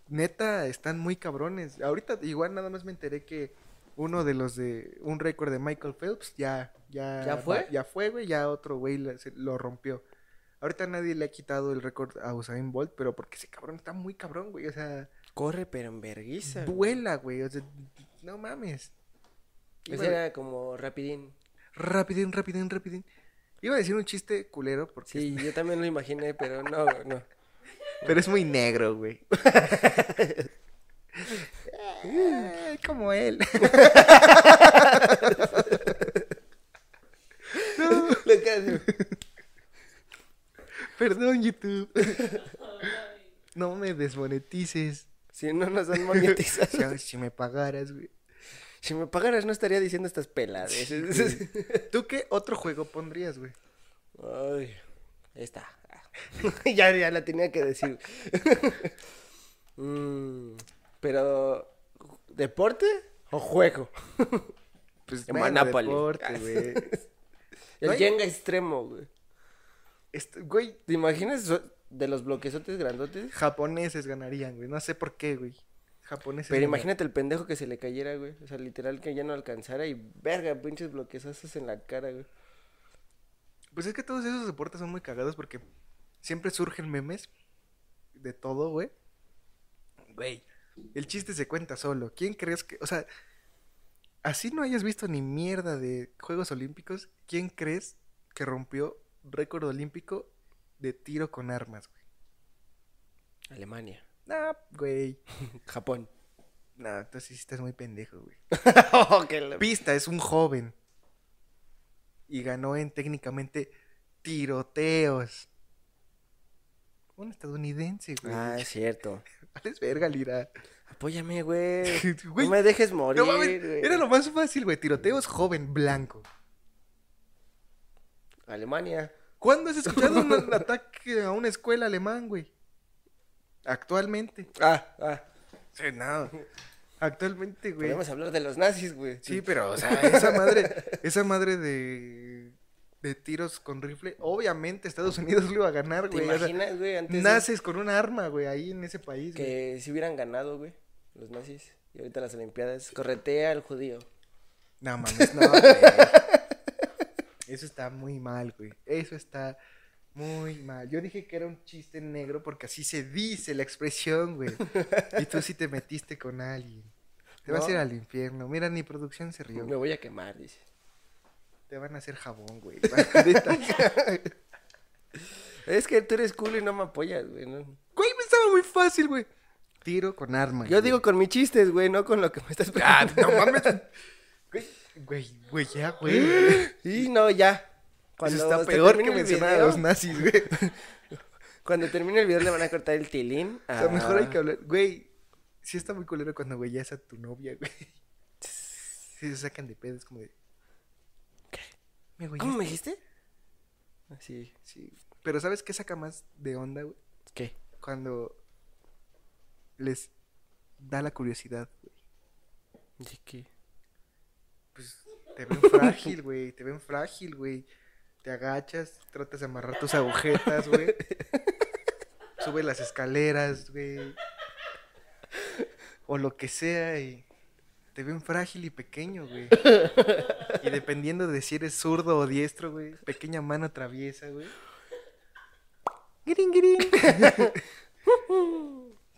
neta, están muy cabrones. Ahorita igual nada más me enteré que uno de los de un récord de Michael Phelps ya ya ¿Ya fue? ya fue, güey, ya otro güey lo rompió. Ahorita nadie le ha quitado el récord a Usain Bolt, pero porque ese cabrón está muy cabrón, güey, o sea, Corre, pero en güey. vuela, güey, o sea, no mames. Ese era como rapidín. Rapidín, rapidín, rapidín. Iba a decir un chiste culero porque Sí, yo también lo imaginé, pero no, no. pero es muy negro, güey. Ay, como él. Así. Perdón, YouTube. No me desmonetices. Si no nos han monetizado. Si, si me pagaras, güey. Si me pagaras no estaría diciendo estas peladas. ¿Tú qué otro juego pondrías, güey? Ay, esta. ya, ya la tenía que decir. Mm, pero, ¿deporte o juego? Pues En bueno, Monopoly. deporte, güey. El No hay- Jenga extremo, güey. Este, güey, ¿Te imaginas de los bloquesotes grandotes? japoneses ganarían, güey. No sé por qué, güey. Japoneses. Pero imagínate el pendejo que se le cayera, güey. O sea, literal que ya no alcanzara y verga, pinches bloquezazos en la cara, güey. Pues es que todos esos deportes son muy cagados porque siempre surgen memes de todo, güey. Güey, el chiste se cuenta solo. ¿Quién crees que.? O sea, así no hayas visto ni mierda de Juegos Olímpicos, ¿quién crees que rompió récord olímpico de tiro con armas, güey? Alemania. Nah, güey. Japón. No, entonces sí estás muy pendejo, güey. Oh, Pista, es un joven. Y ganó en técnicamente tiroteos. Un estadounidense, güey. Ah, es cierto. Vales verga, Lira. Apóyame, güey. Güey, no me dejes morir, No mames, güey. era lo más fácil, güey. Tiroteos joven, blanco. Alemania. ¿Cuándo has escuchado un, un ataque a una escuela alemán, güey? Actualmente. Ah, ah. Sí, no. Actualmente, güey. Podemos hablar de los nazis, güey. Sí, pero, o sea, esa madre, esa madre de, de tiros con rifle, obviamente Estados Unidos lo iba a ganar, ¿Te güey. O sea, imaginas, güey? Antes de- naces con un arma, güey, ahí en ese país, güey. que si hubieran ganado, güey, los nazis. Y ahorita las Olimpiadas, corretea al judío. No mames, no, güey. Eso está muy mal, güey. Eso está muy mal. Yo dije que era un chiste negro porque así se dice la expresión, güey. Y tú sí te metiste con alguien. Te vas a ir al infierno. Mira, ni producción se rió. Me voy a quemar, dice. Te van a hacer jabón, güey. Es que tú eres cool y no me apoyas, güey. ¿no? Güey, me estaba muy fácil, güey. Tiro con arma. Yo digo con mis chistes, güey, no con lo que me estás Ah, no mames. Güey, güey, güey, ya, güey. Y no, ya. Eso Cuando está se peor que mencionar a los nazis, güey. Cuando termine el video le van a cortar el tilín. O sea, mejor hay Ah. que hablar. Güey, sí está muy culero cuando güeyas a tu novia, güey. Sí, se sacan de pedo, es como de. ¿Qué? ¿Me ¿Cómo me dijiste? Así. Sí. Pero ¿sabes qué saca más de onda, güey? ¿Qué? Cuando les da la curiosidad, güey. ¿De qué? Pues te ven frágil, güey. Te ven frágil, güey. Te agachas, tratas de amarrar tus agujetas, güey. Subes las escaleras, güey. O lo que sea y te ven frágil y pequeño, güey. Y dependiendo de si eres zurdo o diestro, güey. Pequeña mano traviesa, güey. Girin, girin.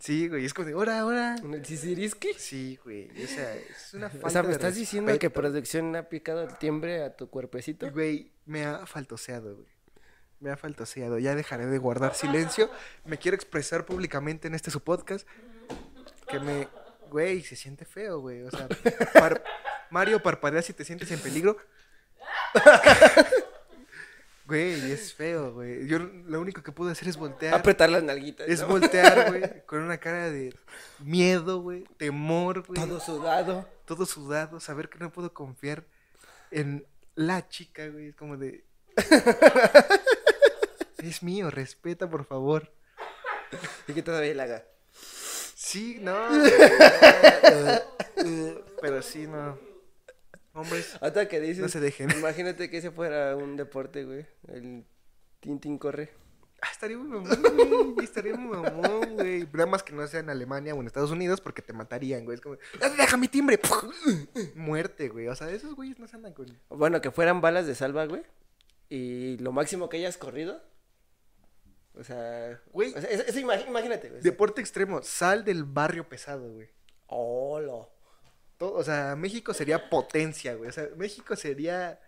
Sí, güey. Es como de, ora, ora. ¿En el Sisiriski? Sí, güey. O sea, es una falta O sea, ¿me de estás diciendo que producción ha picado el timbre a tu cuerpecito? Güey, me ha faltoseado, güey. Me ha faltoseado. Ya dejaré de guardar silencio. Me quiero expresar públicamente en este su podcast. Que me. Güey, se siente feo, güey. O sea, par- Mario, parpadea si te sientes en peligro. Güey, es feo, güey. Yo lo único que pude hacer es voltear. Apretar las nalguitas. Es ¿no? voltear, güey. Con una cara de miedo, güey. Temor, güey Todo sudado. todo sudado, saber que no puedo confiar en la chica, güey, es como de... es mío, respeta, por favor. Y que todavía la haga. Sí, no. Pero sí, no. Hombres, Hasta que dices. no se dejen. Imagínate que ese fuera un deporte, güey. El Tintín corre. Ah, estaría muy mamón, güey. Estaría muy mamón, güey. Nada más que no sea en Alemania o en Estados Unidos porque te matarían, güey. Es como, "Ah, deja mi timbre. Muerte, güey. O sea, esos güeyes no se andan con... Bueno, que fueran balas de salva, güey. Y lo máximo que hayas corrido. O sea. Güey. o sea, eso, imagínate, güey. Deporte extremo, sal del barrio pesado, güey. Hola. Todo, o sea, México sería potencia, güey. O sea, México sería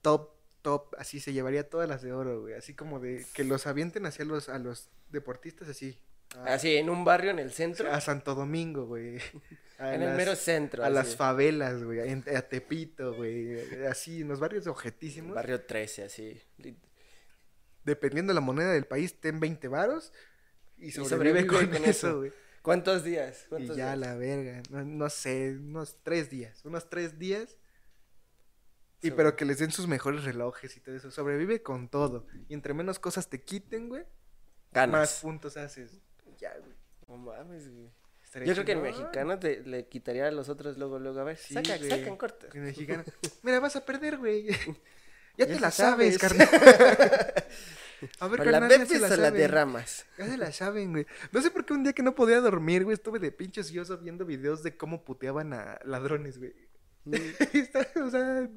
top, top. Así se llevaría todas las de oro, güey. Así como de que los avienten hacia los, a los deportistas así. A, Así, en un barrio en el centro. a Santo Domingo, güey. A en el mero centro. A así. las favelas, güey. en- A Tepito, güey. Así, en los barrios objetísimos. Barrio 13, así. Dependiendo de la moneda del país, ten 20 varos. Y Y sobrevive, sobrevive con, con eso. güey. ¿Cuántos días? Y ¿Cuántos ya días? la verga. No, no sé, unos tres días. Unos tres días. Y Sobre- pero que les den sus mejores relojes y todo eso. Sobrevive con todo. Y entre menos cosas te quiten, güey, más Ganas. puntos haces. Ya, güey. No mames, güey. Yo creo que el chingón. mexicano te, le quitaría a los otros luego, luego. A ver, Sí, saca, güey. sacan corta. El mexicano. Mira, vas a perder, güey. ya Ya te la sabes, sabes. carnal. a ver, ¿O la carnal, bebes o la saben. derramas? Ya se la saben, güey. No sé por qué un día que no podía dormir, güey, estuve de pinche ocioso viendo videos de cómo puteaban a ladrones, güey. O sea,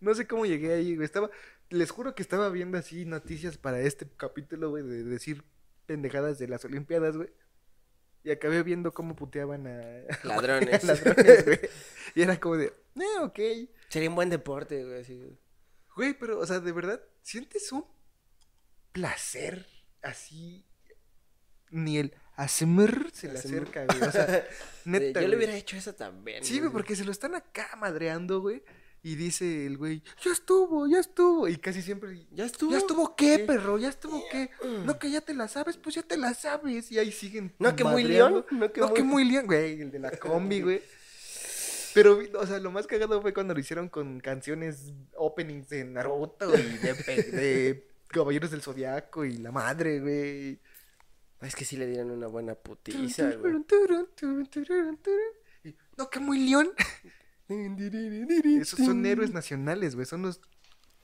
no sé cómo llegué ahí, güey. Estaba, les juro que estaba viendo así noticias para este capítulo, güey, de decir pendejadas de las Olimpiadas, güey. Y acabé viendo cómo puteaban a Ladrones. ladrones, güey. Y era como de, eh, ok. Sería un buen deporte, güey, así. Güey, pero, o sea, de verdad, ¿sientes un placer así? Ni el ASMR se le acerca, güey. O sea, neta. Yo le hubiera hecho eso también. Sí, güey, porque se lo están acá madreando, güey. Y dice el güey, ya estuvo, ya estuvo. Y casi siempre, Ya estuvo. ¿ya estuvo qué, perro? ¿Ya estuvo qué? No, que ya te la sabes, pues ya te la sabes. Y ahí siguen. No, que muy león. No, que No, muy... que muy león, güey, el de la combi, güey. Pero, o sea, lo más cagado fue cuando lo hicieron con canciones openings de Naruto y de Caballeros del Zodiaco y la madre, güey. Es que sí le dieron una buena putiza, güey. Y, No, que muy león. Esos son héroes nacionales, güey. Son los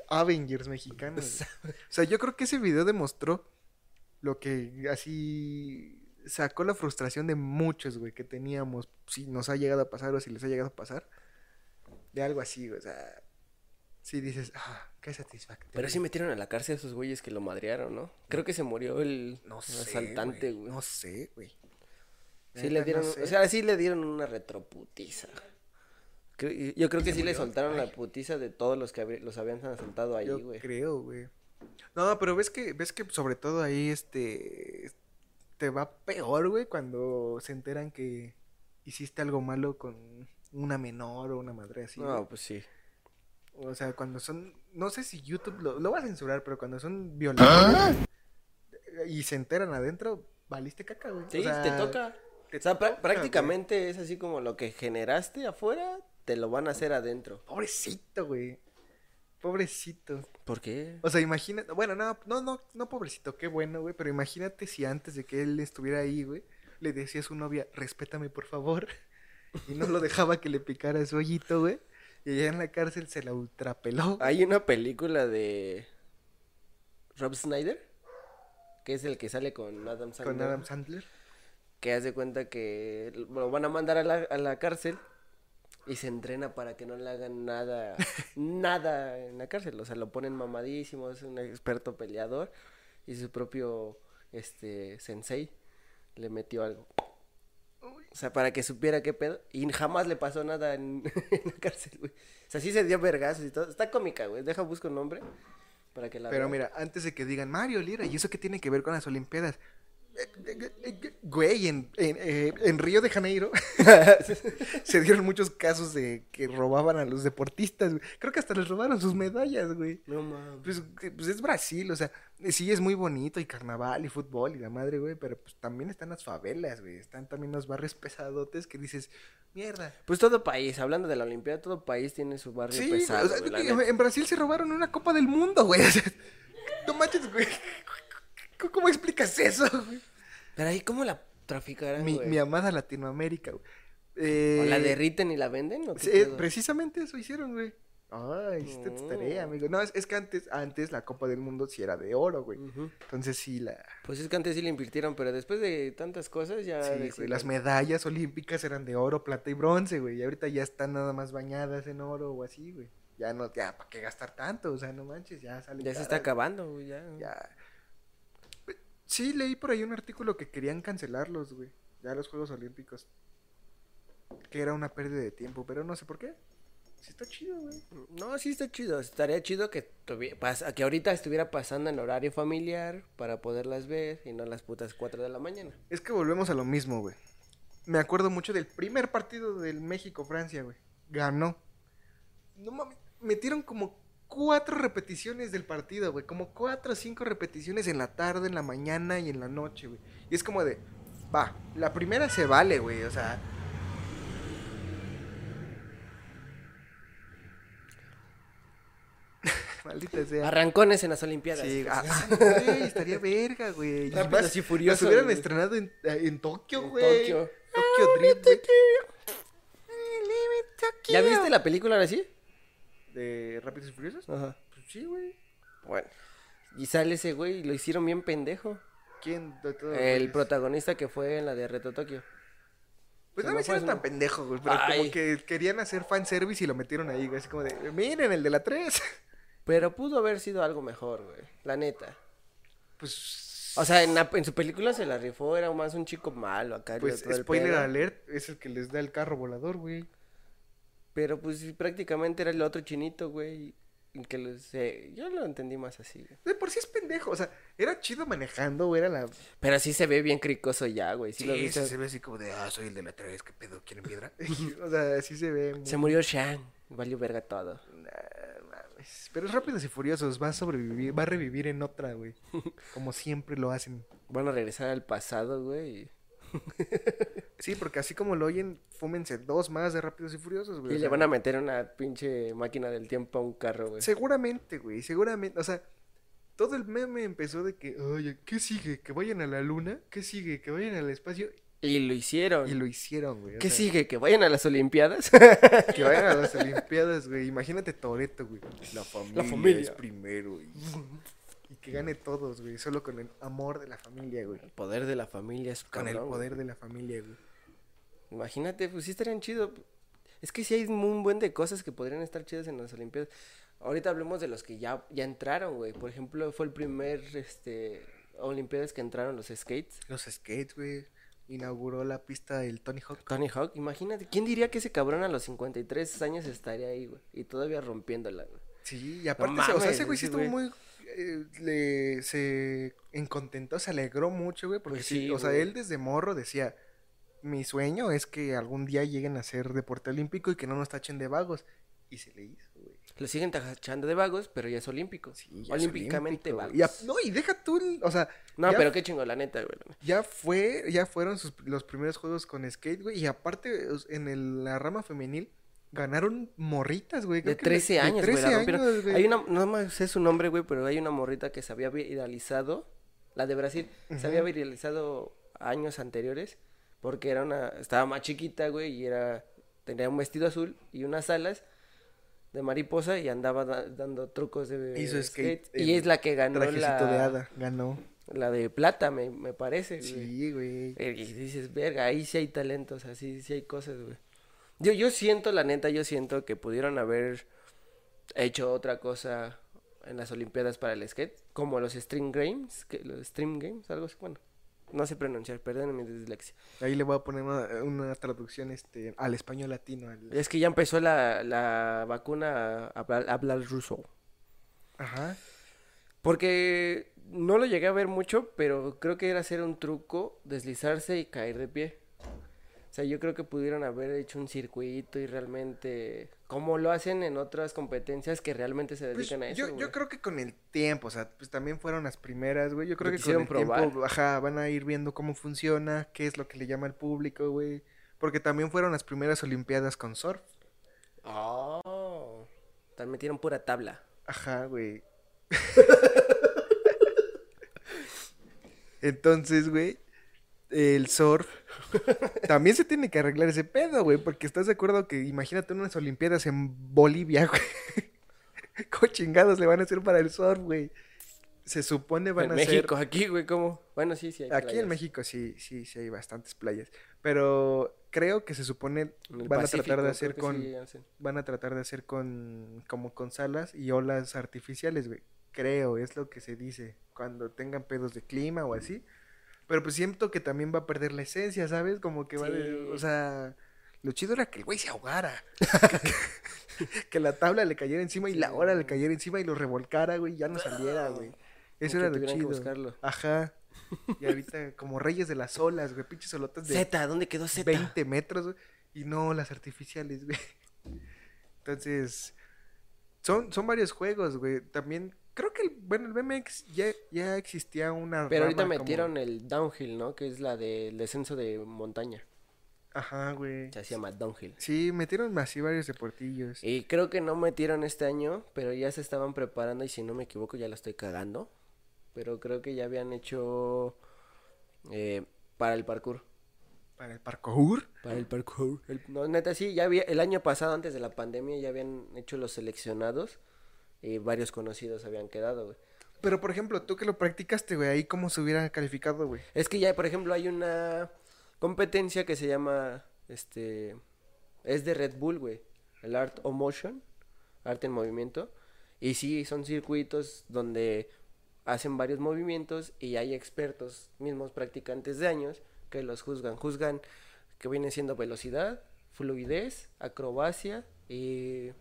Avengers mexicanos. güey. O sea, yo creo que ese video demostró lo que así sacó la frustración de muchos, güey, que teníamos. Si nos ha llegado a pasar o si les ha llegado a pasar. De algo así, güey. O sea, si dices, ah, qué satisfactorio. Pero sí metieron a la cárcel a esos güeyes que lo madrearon, ¿no? Creo que se murió el no sé, asaltante, güey. No sé, güey. Sí le no dieron, sé. o sea, sí le dieron una retroputiza. Yo creo que sí le soltaron la putiza de todos los que los habían asaltado ahí, Yo güey. creo, güey. No, pero ves que, ves que sobre todo ahí, este, te va peor, güey, cuando se enteran que hiciste algo malo con una menor o una madre así. No, pues sí. O sea, cuando son, no sé si YouTube lo, lo va a censurar, pero cuando son violadores y se enteran adentro, valiste caca, güey. O Sí, sea, te toca. te O sea, toca, prácticamente es así como lo que generaste afuera, te lo van a hacer adentro. Pobrecito, güey. Pobrecito. ¿Por qué? O sea, imagínate, bueno, no, no, no, no, pobrecito, qué bueno, güey, pero imagínate si antes de que él estuviera ahí, güey, le decía a su novia, respétame, por favor, y no lo dejaba que le picara su hoyito, güey, y allá en la cárcel se la ultrapeló. Hay una película de Rob Snyder, que es el que sale con Adam Sandler. Con Adam Sandler. que hace cuenta que lo van a mandar a la, a la cárcel y se entrena para que no le hagan nada, nada en la cárcel. O sea, lo ponen mamadísimo, es un experto peleador y su propio este sensei le metió algo. O sea, para que supiera qué pedo. Y jamás le pasó nada en, en la cárcel, güey. O sea, sí se dio vergazos y todo. Está cómica, güey. Deja, busco un nombre para que la Pero mira, antes de que digan, Mario Lira, ¿y eso qué tiene que ver con las Olimpiadas? Eh, eh, eh, Güey, en, en, eh, en Río de Janeiro se dieron muchos casos de que robaban a los deportistas, güey. Creo que hasta les robaron sus medallas, güey. No mames. Pues, que- pues es Brasil, o sea, eh, sí es muy bonito y carnaval y fútbol y la madre, güey, pero pues también están las favelas, güey, están también los barrios pesadotes que dices, mierda. Pues todo país, hablando de la Olimpiada, todo país tiene su barrio Sí, pesado. o sea, güey, en Brasil se robaron una Copa del Mundo, güey. o sea, no manches, güey. ¿Cómo- ¿Cómo explicas eso, güey? Pero ahí, ¿cómo la traficarán, Mi, güey? mi amada Latinoamérica, güey. ¿O Eh, la derriten y la venden? ¿o qué precisamente eso hicieron, güey. Ay, hiciste tu tarea, Mm. amigo. No, es, es que antes, antes la Copa del Mundo sí era de oro, güey. Entonces sí la... Pues es que antes sí le invirtieron, pero después de tantas cosas ya... Sí, güey, las medallas olímpicas eran de oro, plata y bronce, güey. Y ahorita ya están nada más bañadas en oro o así, güey. Ya no, ya, ¿para qué gastar tanto? O sea, no manches, ya sale. Ya se está acabando, güey, ya. Ya. Sí, leí por ahí un artículo que querían cancelarlos, güey. Ya los Juegos Olímpicos. Que era una pérdida de tiempo, pero no sé por qué. Sí está chido, güey. No, sí está chido. Estaría chido que, que ahorita estuviera pasando en horario familiar para poderlas ver y no a las putas 4 de la mañana. Es que volvemos a lo mismo, güey. Me acuerdo mucho del primer partido del México-Francia, güey. Ganó. No mames, metieron como cuatro repeticiones del partido, güey. Como cuatro o cinco repeticiones en la tarde, en la mañana y en la noche, güey. Y es como de, va, la primera se vale, güey. O sea, maldita sea. Arrancones en las Olimpiadas. Sí, ah, güey, estaría verga, güey. Rápidos y furiosos, Los hubieran güey. estrenado en, en Tokio, En güey. Tokio. Tokio Drift. ¿Ya viste la película ahora sí? ¿De Rápidos y Furiosos? Ajá. Pues sí, güey. Bueno. Y sale ese güey y lo hicieron bien pendejo. ¿Quién de todos? El güeyes? protagonista que fue en la de Reto Tokio. Pues no me hicieron tan pendejo, güey. Pero Ay. como que querían hacer fanservice y lo metieron ahí, güey. Así como de, miren, el de la 3. Pero pudo haber sido algo mejor, güey. La neta. Pues. O sea, en, la- en su película se la rifó, era más un chico malo acá. Pues, spoiler alert, es el que les da el carro volador, güey. Pero pues sí, prácticamente era el otro chinito, güey. Que lo sé. Yo lo entendí más así, güey. De por sí es pendejo, o sea, era chido manejando, güey, era la... Pero sí se ve bien cricoso ya, güey. Sí, lo Sí, viste? sí se ve así como de, ah, soy el de la 3, ¿qué pedo? ¿Quieren piedra? o sea, así se ve. muy- Se murió Shang. Valió verga todo. Nah, mames. Pero es Rápidos y Furiosos, va a sobrevivir, va a revivir en otra, güey. Como siempre lo hacen. Van a regresar al pasado, güey. Sí, porque así como lo oyen, fúmense dos más de Rápidos y Furiosos, güey. Y o le van a meter una pinche máquina del tiempo a un carro, güey. Seguramente, güey, seguramente. O sea, todo el meme empezó de que, oye, ¿qué sigue? ¿Que vayan a la luna? ¿Qué sigue? ¿Que vayan al espacio? Y lo hicieron. Y lo hicieron, güey. ¿Qué sea, sigue? ¿Que vayan a las Olimpiadas? Que vayan a las Olimpiadas, güey. Imagínate Toreto, güey. La familia, familia. es primero, y, y que gane todos, güey. Solo con el amor de la familia, güey. el poder de la familia es Con el güey. poder de la familia, güey. Imagínate, pues sí estarían chido. Es que sí hay un buen de cosas que podrían estar chidas en las Olimpiadas. Ahorita hablemos de los que ya, ya entraron, güey. Por ejemplo, fue el primer, este, Olimpiadas que entraron los skates. Los skates, güey. Inauguró la pista del Tony Hawk. Tony Hawk, imagínate, ¿quién diría que ese cabrón a los 53 años estaría ahí, güey? Y todavía rompiéndola, güey. Sí, y aparte, o sea, ese güey sí estuvo muy. Eh, le, se encontentó, se alegró mucho, güey. Porque Pues sí, sí, o sea, él desde morro decía: Mi sueño es que algún día lleguen a ser deporte olímpico y que no nos tachen de vagos. Y se le hizo, güey. Lo siguen tachando de vagos, pero ya es olímpico. Sí, ya Olímpicamente olímpico, vagos. güey. Y a- no, y deja tú, el- o sea, No, pero qué chingo, la neta, güey. ya fue, ya fueron sus- los primeros juegos con skate, güey. Y aparte, en el- la rama femenil, ganaron morritas, güey. De creo que le- 13 años, güey, la 13 rompieron. años, güey. Hay una, no me sé su nombre, güey, pero hay una morrita que se había viralizado, la de Brasil, se había viralizado años anteriores, porque era una, estaba más chiquita, güey, y era, tenía un vestido azul y unas alas de mariposa y andaba da- dando trucos de Hizo skate Y es la que ganó la, de hada, ganó. la de plata, me, me parece, güey. Sí, güey. Eh, Y dices, verga, ahí sí hay talentos, así sí hay cosas, güey. Yo, yo siento, la neta, yo siento que pudieron haber hecho otra cosa en las Olimpiadas para el skate, como los Stream Games, que, los Stream Games, algo así, bueno, no sé pronunciar, perdónenme mi dislexia. Ahí le voy a poner una, una traducción este, al español latino. al- Es que ya empezó la, la vacuna a hablar, a hablar ruso. Ajá. Porque no lo llegué a ver mucho, pero creo que era hacer un truco, deslizarse y caer de pie. O sea, yo creo que pudieron haber hecho un circuito y realmente, como lo hacen en otras competencias que realmente se Pues, dedican a eso. yo, yo creo que con el tiempo, o sea, pues también fueron las primeras, güey. Yo creo Lo que con el probar. tiempo, ajá, van a ir viendo cómo funciona, qué es lo que le llama al público, güey. Porque también fueron las primeras olimpiadas con surf. Oh, tal metieron pura tabla. Ajá, güey. Entonces, güey, el surf también se tiene que arreglar ese pedo, güey, porque estás de acuerdo que imagínate unas olimpiadas en Bolivia, güey. ¿Cómo chingados le van a hacer para el surf, güey? Se supone van en a México, ser aquí, güey, ¿cómo? Bueno, sí, sí hay Aquí en. México sí, sí, sí hay bastantes playas, pero creo que se supone van Pacífico, a tratar de hacer con sí van a tratar de hacer con como con salas y olas artificiales, güey. Creo, es lo que se dice cuando tengan pedos de clima o así. Pero pues siento que también va a perder la esencia, ¿sabes? Como que va de, o sea, lo chido era que el güey se ahogara. que la tabla le cayera encima y la ola le cayera encima y lo revolcara, güey, y ya no saliera, güey. Eso era lo tuvieran que chido. buscarlo. Ajá. Y ahorita como reyes de las olas, güey, pinches olotas de Z, ¿dónde quedó Z? 20 metros, güey, y no las artificiales, güey. Entonces, son, son varios juegos, güey. También, creo que, el, bueno, el BMX ya, ya existía una Pero ahorita como- metieron el downhill, ¿no? Que es la del descenso de montaña. Ajá, güey. Se llama downhill. Sí, metieron así varios deportillos. Y creo que no metieron este año, pero ya se estaban preparando y si no me equivoco ya la estoy cagando. Pero creo que ya habían hecho eh, para el parkour. Para el parkour. Para el parkour. El- no, neta, sí, ya había, el año pasado, antes de la pandemia, ya habían hecho los seleccionados y varios conocidos habían quedado, güey. Pero, por ejemplo, tú que lo practicaste, güey, ahí cómo se hubiera calificado, güey. Es que ya, por ejemplo, hay una competencia que se llama, este, es de Red Bull, güey, el Art of Motion, arte en movimiento, y sí, son circuitos donde hacen varios movimientos y hay expertos, mismos practicantes de años, que los juzgan, juzgan que viene siendo velocidad, fluidez, acrobacia eh,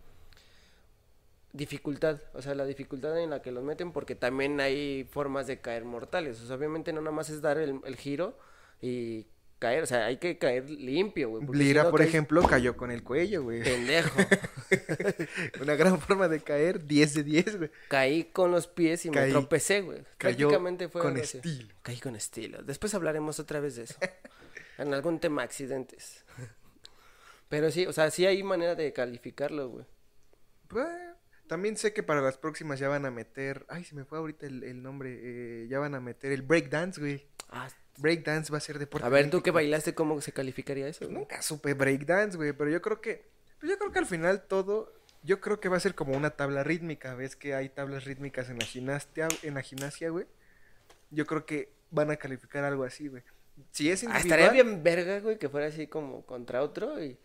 dificultad, o sea, la dificultad en la que los meten, porque también hay formas de caer mortales. O sea, obviamente no nada más es dar el, el giro y caer, o sea, hay que caer limpio, güey. si Lira, no por caes ejemplo, cayó con el cuello, güey. Pendejo. Una gran forma de caer, 10 de 10, güey. Caí con los pies y Caí- me tropecé, güey. cayó Prácticamente fue con así. estilo. Caí con estilo. Después hablaremos otra vez de eso. en algún tema accidentes. Pero sí, o sea, sí hay manera de calificarlo, güey. Pues, también sé que para las próximas ya van a meter. Ay, se me fue ahorita el, el nombre. eh, ya van a meter el breakdance, güey. Ah, Breakdance va a ser deporte. a ver, tú que bailaste, ¿cómo se calificaría eso? Pues güey? nunca supe breakdance, güey. Pero yo creo que. Pues yo creo que al final todo. Yo creo que va a ser como una tabla rítmica. ¿Ves que hay tablas rítmicas en la gimnasia, en la gimnasia, güey? Yo creo que van a calificar algo así, güey. Si es Ah, individual. estaría bien verga, güey, que fuera así como contra otro y...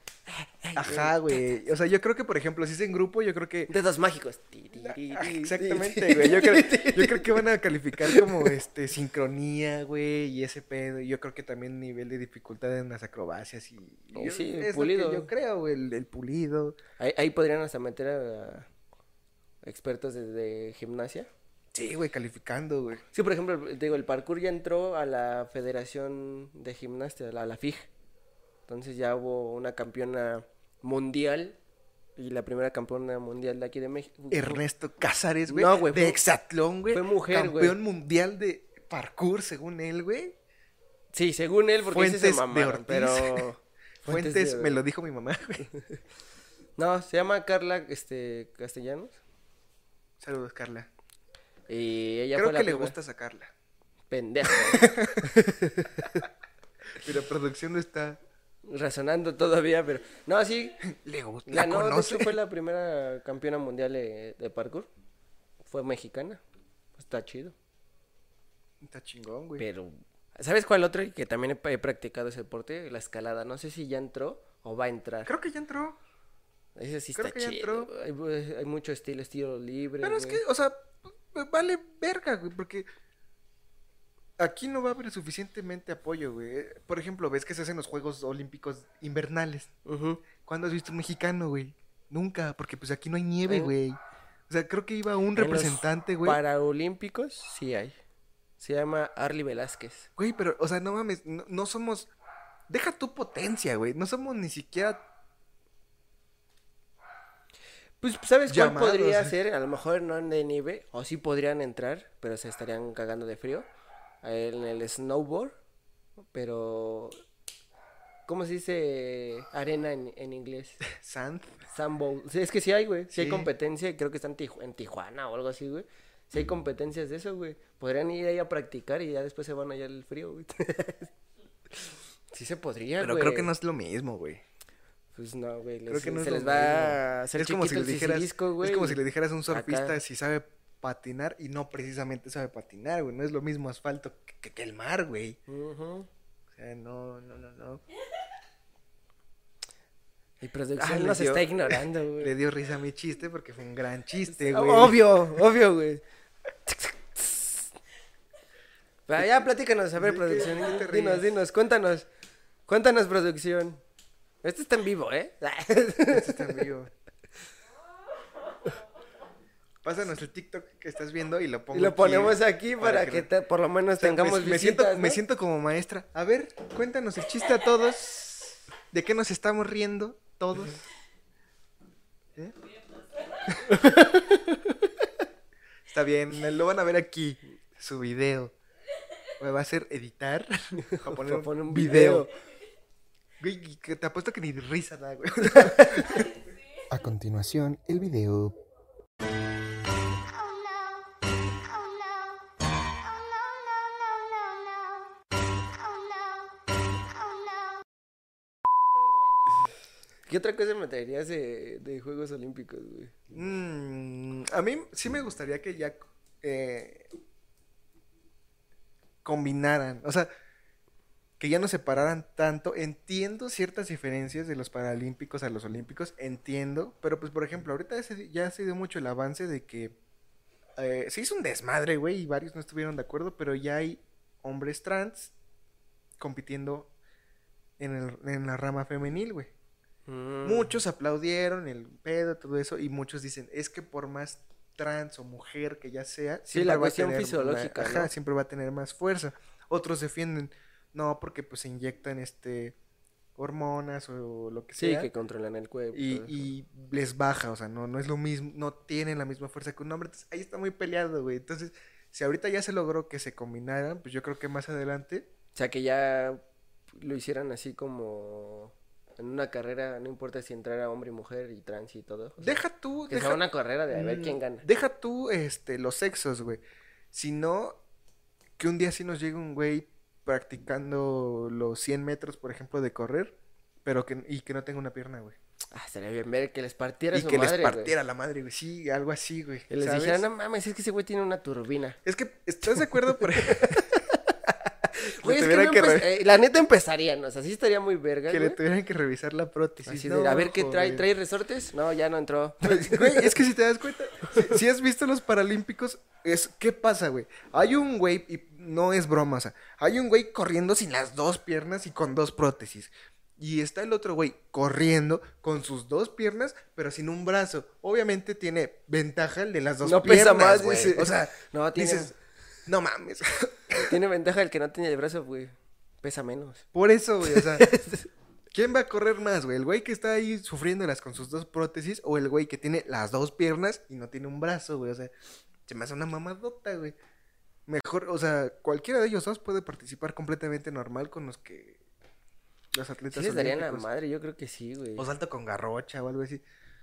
Ajá, güey. O sea, yo creo que, por ejemplo, si es en grupo, yo creo que. Dedos mágicos. Exactamente, güey. Yo creo, yo creo que van a calificar como este sincronía, güey, y ese pedo. Y yo creo que también nivel de dificultad en las acrobacias y. Oh, yo- sí, el es lo que pulido. yo creo, güey, el, el pulido. Ahí, ahí podrían hasta meter a expertos de, de gimnasia. Sí, güey, calificando, güey. Sí, por ejemplo, te digo, el parkour ya entró a la Federación de Gimnasia, a la, la FIG. Entonces ya hubo una campeona mundial y la primera campeona mundial de aquí de México. Ernesto Cázares, güey. No, güey, De hexatlón, güey. fue mujer, güey. Campeón mundial de parkour, según él, güey. Sí, según él, porque ese se Fuentes de mamaron, Ortiz. pero... Fuentes, de- me lo dijo mi mamá, güey. No, se llama Carla este, Castellanos. Saludos, Carla. Y ella Creo fue la que le primera- gusta sacarla. Pendejo. Y la producción no está. Razonando todavía, pero... No, sí, Le gusta. La de hecho fue la primera campeona mundial de, de parkour. Fue mexicana. Está chido. Está chingón, güey. Pero, ¿sabes cuál otro que también he, he practicado ese deporte? La escalada. No sé si ya entró o va a entrar. Creo que ya entró. Ese sí creo está que ya chido. entró. Hay, mucho estilo, estilo libre. Pero es que, o sea, vale verga, güey, porque aquí no va a haber suficientemente apoyo, güey. Por ejemplo, ves que se hacen los Juegos Olímpicos invernales. ¿Cuándo has visto un mexicano, güey? Nunca, porque pues aquí no hay nieve, güey. O sea, creo que iba un En representante, güey. Paraolímpicos sí hay. Se llama Arly Velázquez. Güey, pero, o sea, no mames, no, no somos... Deja tu potencia, güey. No somos ni siquiera... Pues, ¿sabes cuál Llamados, podría eh. ser? A lo mejor no de nieve, o sí podrían entrar, pero se estarían cagando de frío. En el snowboard, pero... ¿Cómo se dice arena en, en inglés? Sand. Sandbowl. Sí, es que sí hay, güey. Sí, hay Sí. competencia, y creo que está en, Tiju- en Tijuana o algo así, güey. Sí hay competencias de eso, güey. Podrían ir ahí a practicar y ya después se van allá al frío, güey. sí se podría, Pero güey. creo que no es lo mismo, güey. Pues no, güey. Creo que no es se lo les va a hacer es como si le el dijeras, es como si le dijeras a un surfista acá. si sabe patinar y no precisamente sabe patinar, güey. No es lo mismo asfalto que, el mar, güey. O sea, no, no, no, no. Y Ah, producción le nos dio- está ignorando, Le güey. dio risa a mi chiste porque fue un gran chiste, güey. Obvio, obvio, güey. Pero ya platícanos, a ver, ¿De qué- producción. de qué te dinos, dinos, cuéntanos. Cuéntanos, producción. Esto está en vivo, ¿eh? Este está en vivo. Pásanos el TikTok que estás viendo y lo pongo y lo aquí, ponemos aquí para, que, te- por lo menos O sea, tengamos me, me siento, me siento como maestra. A ver, cuéntanos el chiste a todos. ¿De qué nos estamos riendo todos? ¿Eh? Está bien, lo van a ver aquí, su video. Me va a hacer editar. Va a poner, un video. Güey, que te apuesto que ni risa da, güey. A continuación, el video. ¿Qué otra cosa me traerías de, de Juegos Olímpicos, güey? Mm, a mí sí me gustaría que ya eh, combinaran, o sea, que ya no separaran tanto. Entiendo ciertas diferencias de los paralímpicos a los olímpicos, entiendo, pero pues por ejemplo, ahorita ya se, dio mucho el avance de que eh, se hizo un desmadre, güey, y varios no estuvieron de acuerdo, pero ya hay hombres trans compitiendo en la rama femenil, güey. Mm. Muchos aplaudieron el pedo, todo eso, y muchos dicen, es que por más trans o mujer que ya sea, Sí, siempre la va a tener fisiológica, ma- ajá, ¿no? siempre va a tener más fuerza. Otros defienden, no, porque pues se inyectan este hormonas o lo que Sí, sea. que controlan el cuerpo. y, y les baja, o sea, no, no es lo mismo, no tienen la misma fuerza que un hombre. Entonces, ahí está muy peleado, güey. Entonces, si ahorita ya se logró que se combinaran, pues yo creo que más adelante O sea, que ya lo hicieran así como en una carrera, no importa si entrara hombre y mujer y trans y todo. sea, Deja tú, que deja, sea una carrera de a ver mm, quién gana. Deja tú este, los sexos, güey. Sino que un día sí nos llegue un güey practicando los 100 metros, por ejemplo, de correr, pero que, y que no tenga una pierna, güey. Ah, estaría bien ver que les partiera Y su que madre, les güey. partiera la madre, güey. Sí, algo así, güey. Que les dijera, no mames, es que ese güey tiene una turbina. Es que, ¿estás de acuerdo? Por... Güey, Le es que no eh, la neta empezarían, o sea, sí estaría muy verga, que le tuvieran que revisar la prótesis. Así de, No, a ver qué trae, trae resortes. No, ya no entró. Güey, es que si te das cuenta, si, si has visto los paralímpicos, es ¿qué pasa, güey? Hay un güey, y no es broma, o sea, hay un güey corriendo sin las dos piernas y con dos prótesis. Y está el otro güey corriendo con sus dos piernas, pero sin un brazo. Obviamente tiene ventaja el de las dos No piernas. pesa más, güey. O sea, No, dices, no mames. Tiene ventaja el que no tiene el brazo, güey. Pesa menos. Por eso, güey, o sea, ¿quién va a correr más, güey? ¿El güey que está ahí sufriéndolas con sus dos prótesis o el güey que tiene las dos piernas y no tiene un brazo, güey? O sea, se me hace una mamadota, güey. Mejor, o sea, cualquiera de ellos dos puede participar completamente normal con los que los Sí atletas les darían la madre, yo creo que sí, güey. O salto con garrocha o algo así.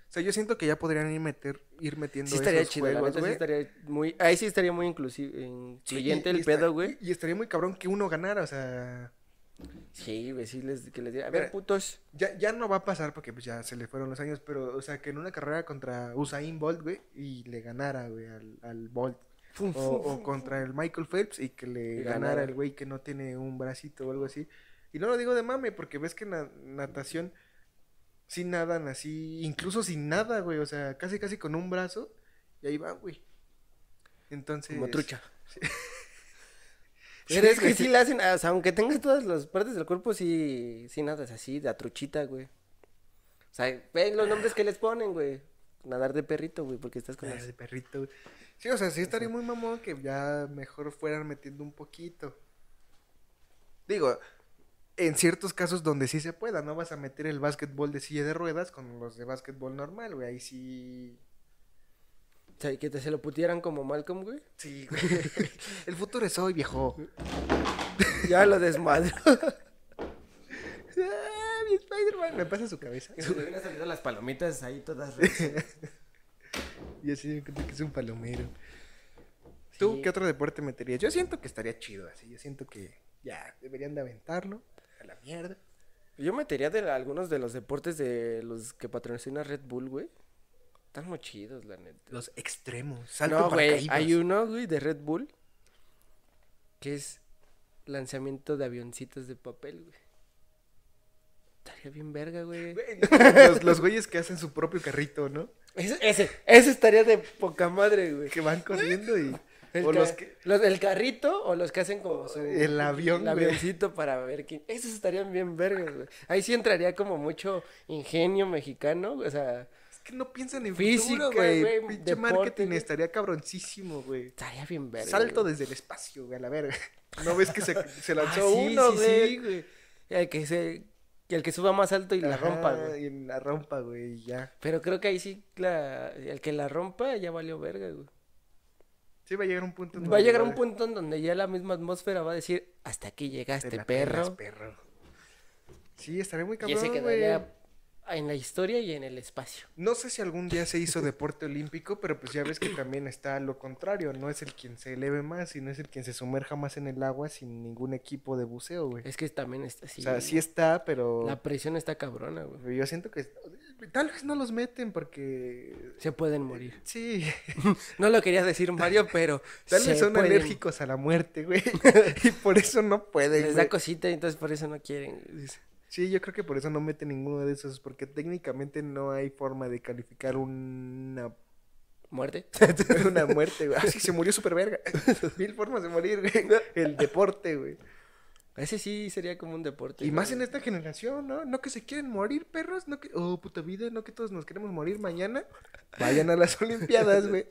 O sea, yo siento que ya podrían ir meter ir metiendo Sí estaría esos chido, la juegos, neta sí estaría muy... Ahí sí estaría muy inclusive, incluyente y- y el está- pedo, güey. Y, y estaría muy cabrón que uno ganara, o sea, Sí, güey, sí les, que les diga, a ver, putos. Ya, ya no va a pasar porque pues ya se le fueron los años, pero, o sea, que en una carrera contra Usain Bolt, güey, y le ganara, güey, al, al Bolt. O, o contra el Michael Phelps y que le Y ganara ganara. el güey que no tiene un bracito o algo así. Y no lo digo de mame, porque ves que en la natación sí nadan así, incluso sin nada, güey, o sea, casi casi con un brazo, y ahí va, güey. Entonces... Como trucha. Sí. Pero es que güey. sí le hacen, o sea, aunque tengas todas las partes del cuerpo, sí, sí nadas así, de truchita, güey. O sea, ven los nombres que les ponen, güey. Nadar de perrito, güey, porque estás con las... de perrito. güey. Sí, o sea, sí estaría muy mamón que ya mejor fueran metiendo un poquito. Digo, en ciertos casos donde sí se pueda, no vas a meter el básquetbol de silla de ruedas con los de básquetbol normal, güey. Ahí sí. O sea, que te se lo putieran como Malcolm, güey. Sí, güey. El futuro es hoy, viejo. Ya lo desmadro. Ah, mi Spider-Man. Me pasa su cabeza. Que se le hubieran salido las palomitas ahí todas. Y así me encuentro que es un palomero. ¿Tú Sí. qué otro deporte meterías? Yo siento que estaría chido así. Yo siento que ya deberían de aventarlo. A la mierda. Yo metería de algunos de los deportes de los que patrocina Red Bull, güey. Están muy chidos, la neta. Los extremos. Salto No, güey, hay uno, güey, de Red Bull que es lanzamiento de avioncitos de papel, güey. Estaría bien verga, güey. Güey, Los, los güeyes que hacen su propio carrito, ¿no? Ese, ese, ese estaría de poca madre, güey. Que van corriendo y... El, o ca- los que... los- el carrito o los que hacen como su... El avión, El avioncito para ver quién... Esos estarían bien vergas, güey. Ahí sí entraría como mucho ingenio mexicano, güey, o sea... Es que no piensan en Física, güey. güey, Pinche marketing güey. estaría cabroncísimo, güey. Estaría bien verga. Salto güey. desde el espacio, güey, a la verga. ¿No ves que se, se Ah, lanzó sí, uno, sí, güey? sí, güey. El que se... El que suba más alto y la rompa, güey. Y la rompa, güey, y ya. Pero creo que ahí sí, la... el que la rompa ya valió verga, güey. Sí, va a llegar un punto. en Va a donde llegar un punto en donde ya la misma atmósfera va a decir, hasta aquí Te llegaste, perro. Sí, estaría muy Y cabrón, güey. quedaría en la historia y en el espacio. No sé si algún día se hizo deporte olímpico, pero pues ya ves que también está lo contrario. No es el quien se eleve más, sino es el quien se sumerja más en el agua sin ningún equipo de buceo, güey. Es que también está así. O sea, sí está, pero La presión está cabrona, güey. yo siento que tal vez no los meten porque Se pueden morir. sí, No lo quería decir Mario, pero tal vez son pueden. alérgicos a la muerte, güey. y por eso no pueden. Les da cosita y entonces por eso no quieren. Sí, yo creo que por eso no meten ninguno de esos, porque técnicamente no hay forma de calificar una ¿Muerte? una muerte, güey. Ah, sí, se murió súper verga. Mil formas de morir, güey. El deporte, güey. Ese sí sería como un deporte. Y más en esta generación, ¿no? No que se quieren morir, perros, no que... Oh, puta vida, no que todos nos queremos morir mañana. Vayan a las Olimpiadas, güey.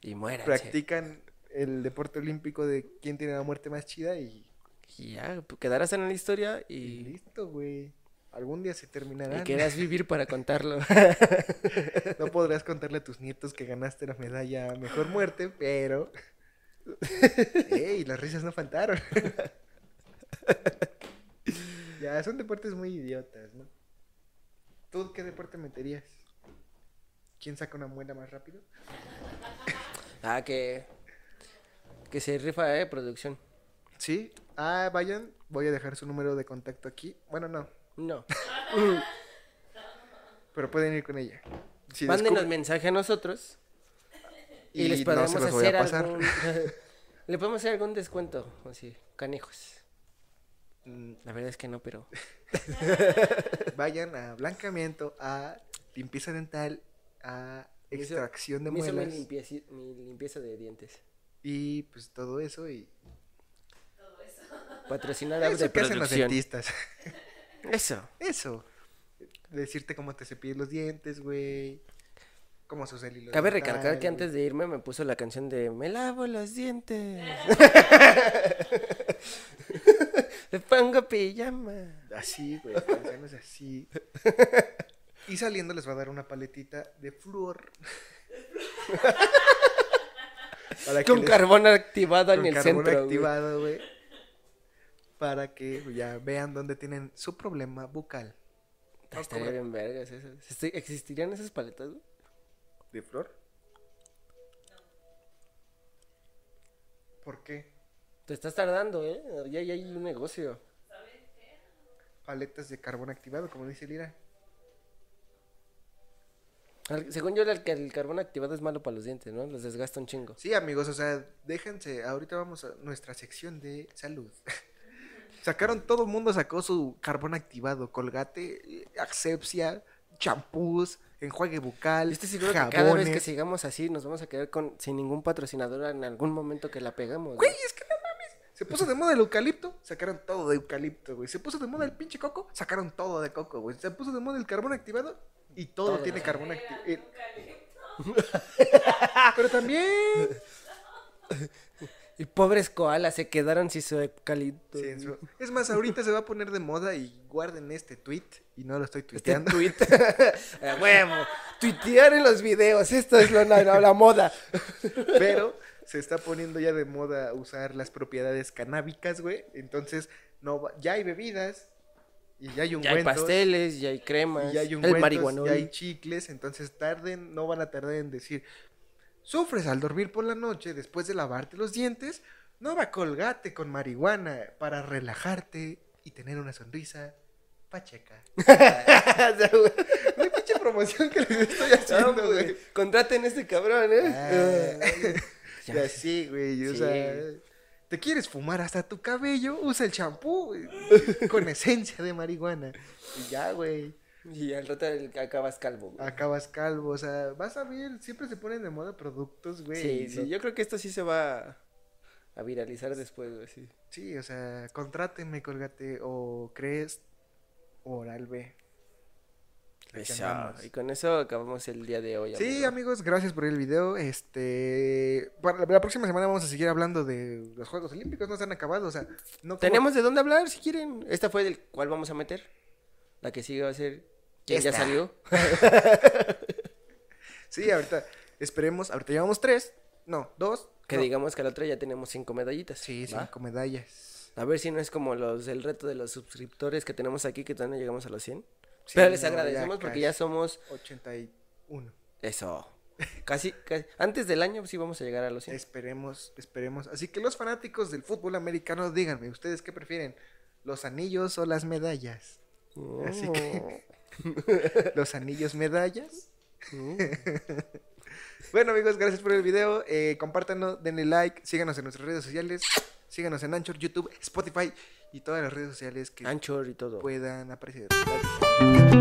Y muéranse. Practican el deporte olímpico de quién tiene la muerte más chida y, Y ya, pues, quedarás en la historia y y, listo, güey. Algún día se y terminarán. querrás vivir para contarlo. No podrás contarle a tus nietos que ganaste la medalla Mejor Muerte, pero... ¡Ey! Las risas no faltaron. ya, son deportes muy idiotas, ¿no? ¿Tú qué deporte meterías? ¿Quién saca una muela más rápido? ah, que. Que se rifa, eh, producción. Sí. Ah, vayan. Voy a dejar su número de contacto aquí. Bueno, no. No. Pero pueden ir con ella. Si Mándenos mensaje a nosotros. Y, Y les no podemos se los voy a hacer pasar. algún. Le podemos hacer algún descuento. Así, canijos. Mm, La verdad es que no, pero. Vayan a blancamiento, a limpieza dental, a Me hizo- extracción de me hizo mi, muelas. limpieza, mi limpieza de dientes. Y pues todo eso y... Patrocinada Eso de que hacen los producción. dentistas. Eso. Eso. Decirte cómo te cepillas los dientes, güey. Cómo hilo Cabe dental, recalcar que antes de irme me puso la canción de Me lavo los dientes. Me pongo pijama. Así, güey. canciones así. Y saliendo les va a dar una paletita de flúor. Para Con les- carbón activado en con el carbón centro. güey. activado, güey. Para que ya vean dónde tienen su problema bucal. Estaría bien vergas eso. Este- ¿Existirían esas paletas, güey? ¿De flor? ¿Por qué? Te estás tardando, ¿eh? Ya, ya hay un negocio. Paletas de carbón activado, como dice Lira. Al- Según yo, el, el carbón activado es malo para los dientes, ¿no? Los desgasta un chingo. Sí, amigos, o sea, déjense. Ahorita vamos a nuestra sección de salud. Sacaron, todo el mundo sacó su carbón activado, colgate, eh, asepsia, champús, enjuague bucal, estoy seguro que jabones. cada vez que sigamos así nos vamos a quedar con sin ningún patrocinador en algún momento que la pegamos. Güey, güey. es que no mames. Se puso de moda el eucalipto, sacaron todo de eucalipto, güey. Se puso de moda el pinche coco, sacaron todo de coco, güey. Se puso de moda el carbón activado y todo, Todo. tiene carbón activado. Pero también. Y pobres koalas se quedaron sin su eucalipto. Sí, en su- Es más, ahorita se va a poner de moda y guarden este tweet y no lo estoy Este tuiteando. tweet. A huevo. Tuitear en los videos. Esto es lo, la, la moda. Pero se está poniendo ya de moda usar las propiedades canábicas, güey. Entonces, no va- ya hay bebidas y ya hay Ya ungüentos. hay pasteles, ya hay cremas. y ya hay el ungüentos, marihuanol. ya hay chicles, entonces tarden, no van a tardar en decir, sufres al dormir por la noche después de lavarte los dientes, nueva colgate con marihuana para relajarte y tener una sonrisa pacheca. Una pinche promoción que les estoy haciendo, No, güey. Contraten a este cabrón, ¿eh? Ah, Ya. y así, güey, o Sí. sea, te quieres fumar hasta tu cabello, usa el champú con esencia de marihuana. Y ya, güey. Y al rato acabas calvo. güey. acabas calvo, o sea, vas a ver, siempre se ponen de moda productos, güey. sí, sí. Yo creo que esto sí se va a viralizar después, güey. Sí. Sí, o sea, contrátenme, colgate, o crees, oral B. Eso. Y con eso acabamos el día de hoy. Sí, amigo. amigos, gracias por el video. Este, para la, próxima semana vamos a seguir hablando de los Juegos Olímpicos, no se han acabado, o sea, no como- Tenemos de dónde hablar si quieren. Esta fue del cual vamos a meter. La que sigue va a ser. ¿Quién ya salió? Sí, ahorita esperemos, ahorita llevamos tres, no, dos. Que no. digamos que a la otra ya tenemos cinco medallitas. Sí, ¿va? cinco medallas. A ver si no es como los el reto de los suscriptores que tenemos aquí que todavía no llegamos a los 100. Sí, Pero les no, agradecemos ya porque ya somos 81. eso. Casi, casi antes del año sí vamos a llegar a los 100. Esperemos, esperemos. Así que los fanáticos del fútbol americano, díganme, ¿ustedes qué prefieren? ¿Los anillos o las medallas? Así que- ¿Los anillos medallas? bueno, amigos, gracias por el video. Eh, compártanlo, denle like, síganos en nuestras redes sociales, síganos en Anchor, YouTube, Spotify y todas las redes sociales que Anchor y todo. puedan aparecer. Gracias.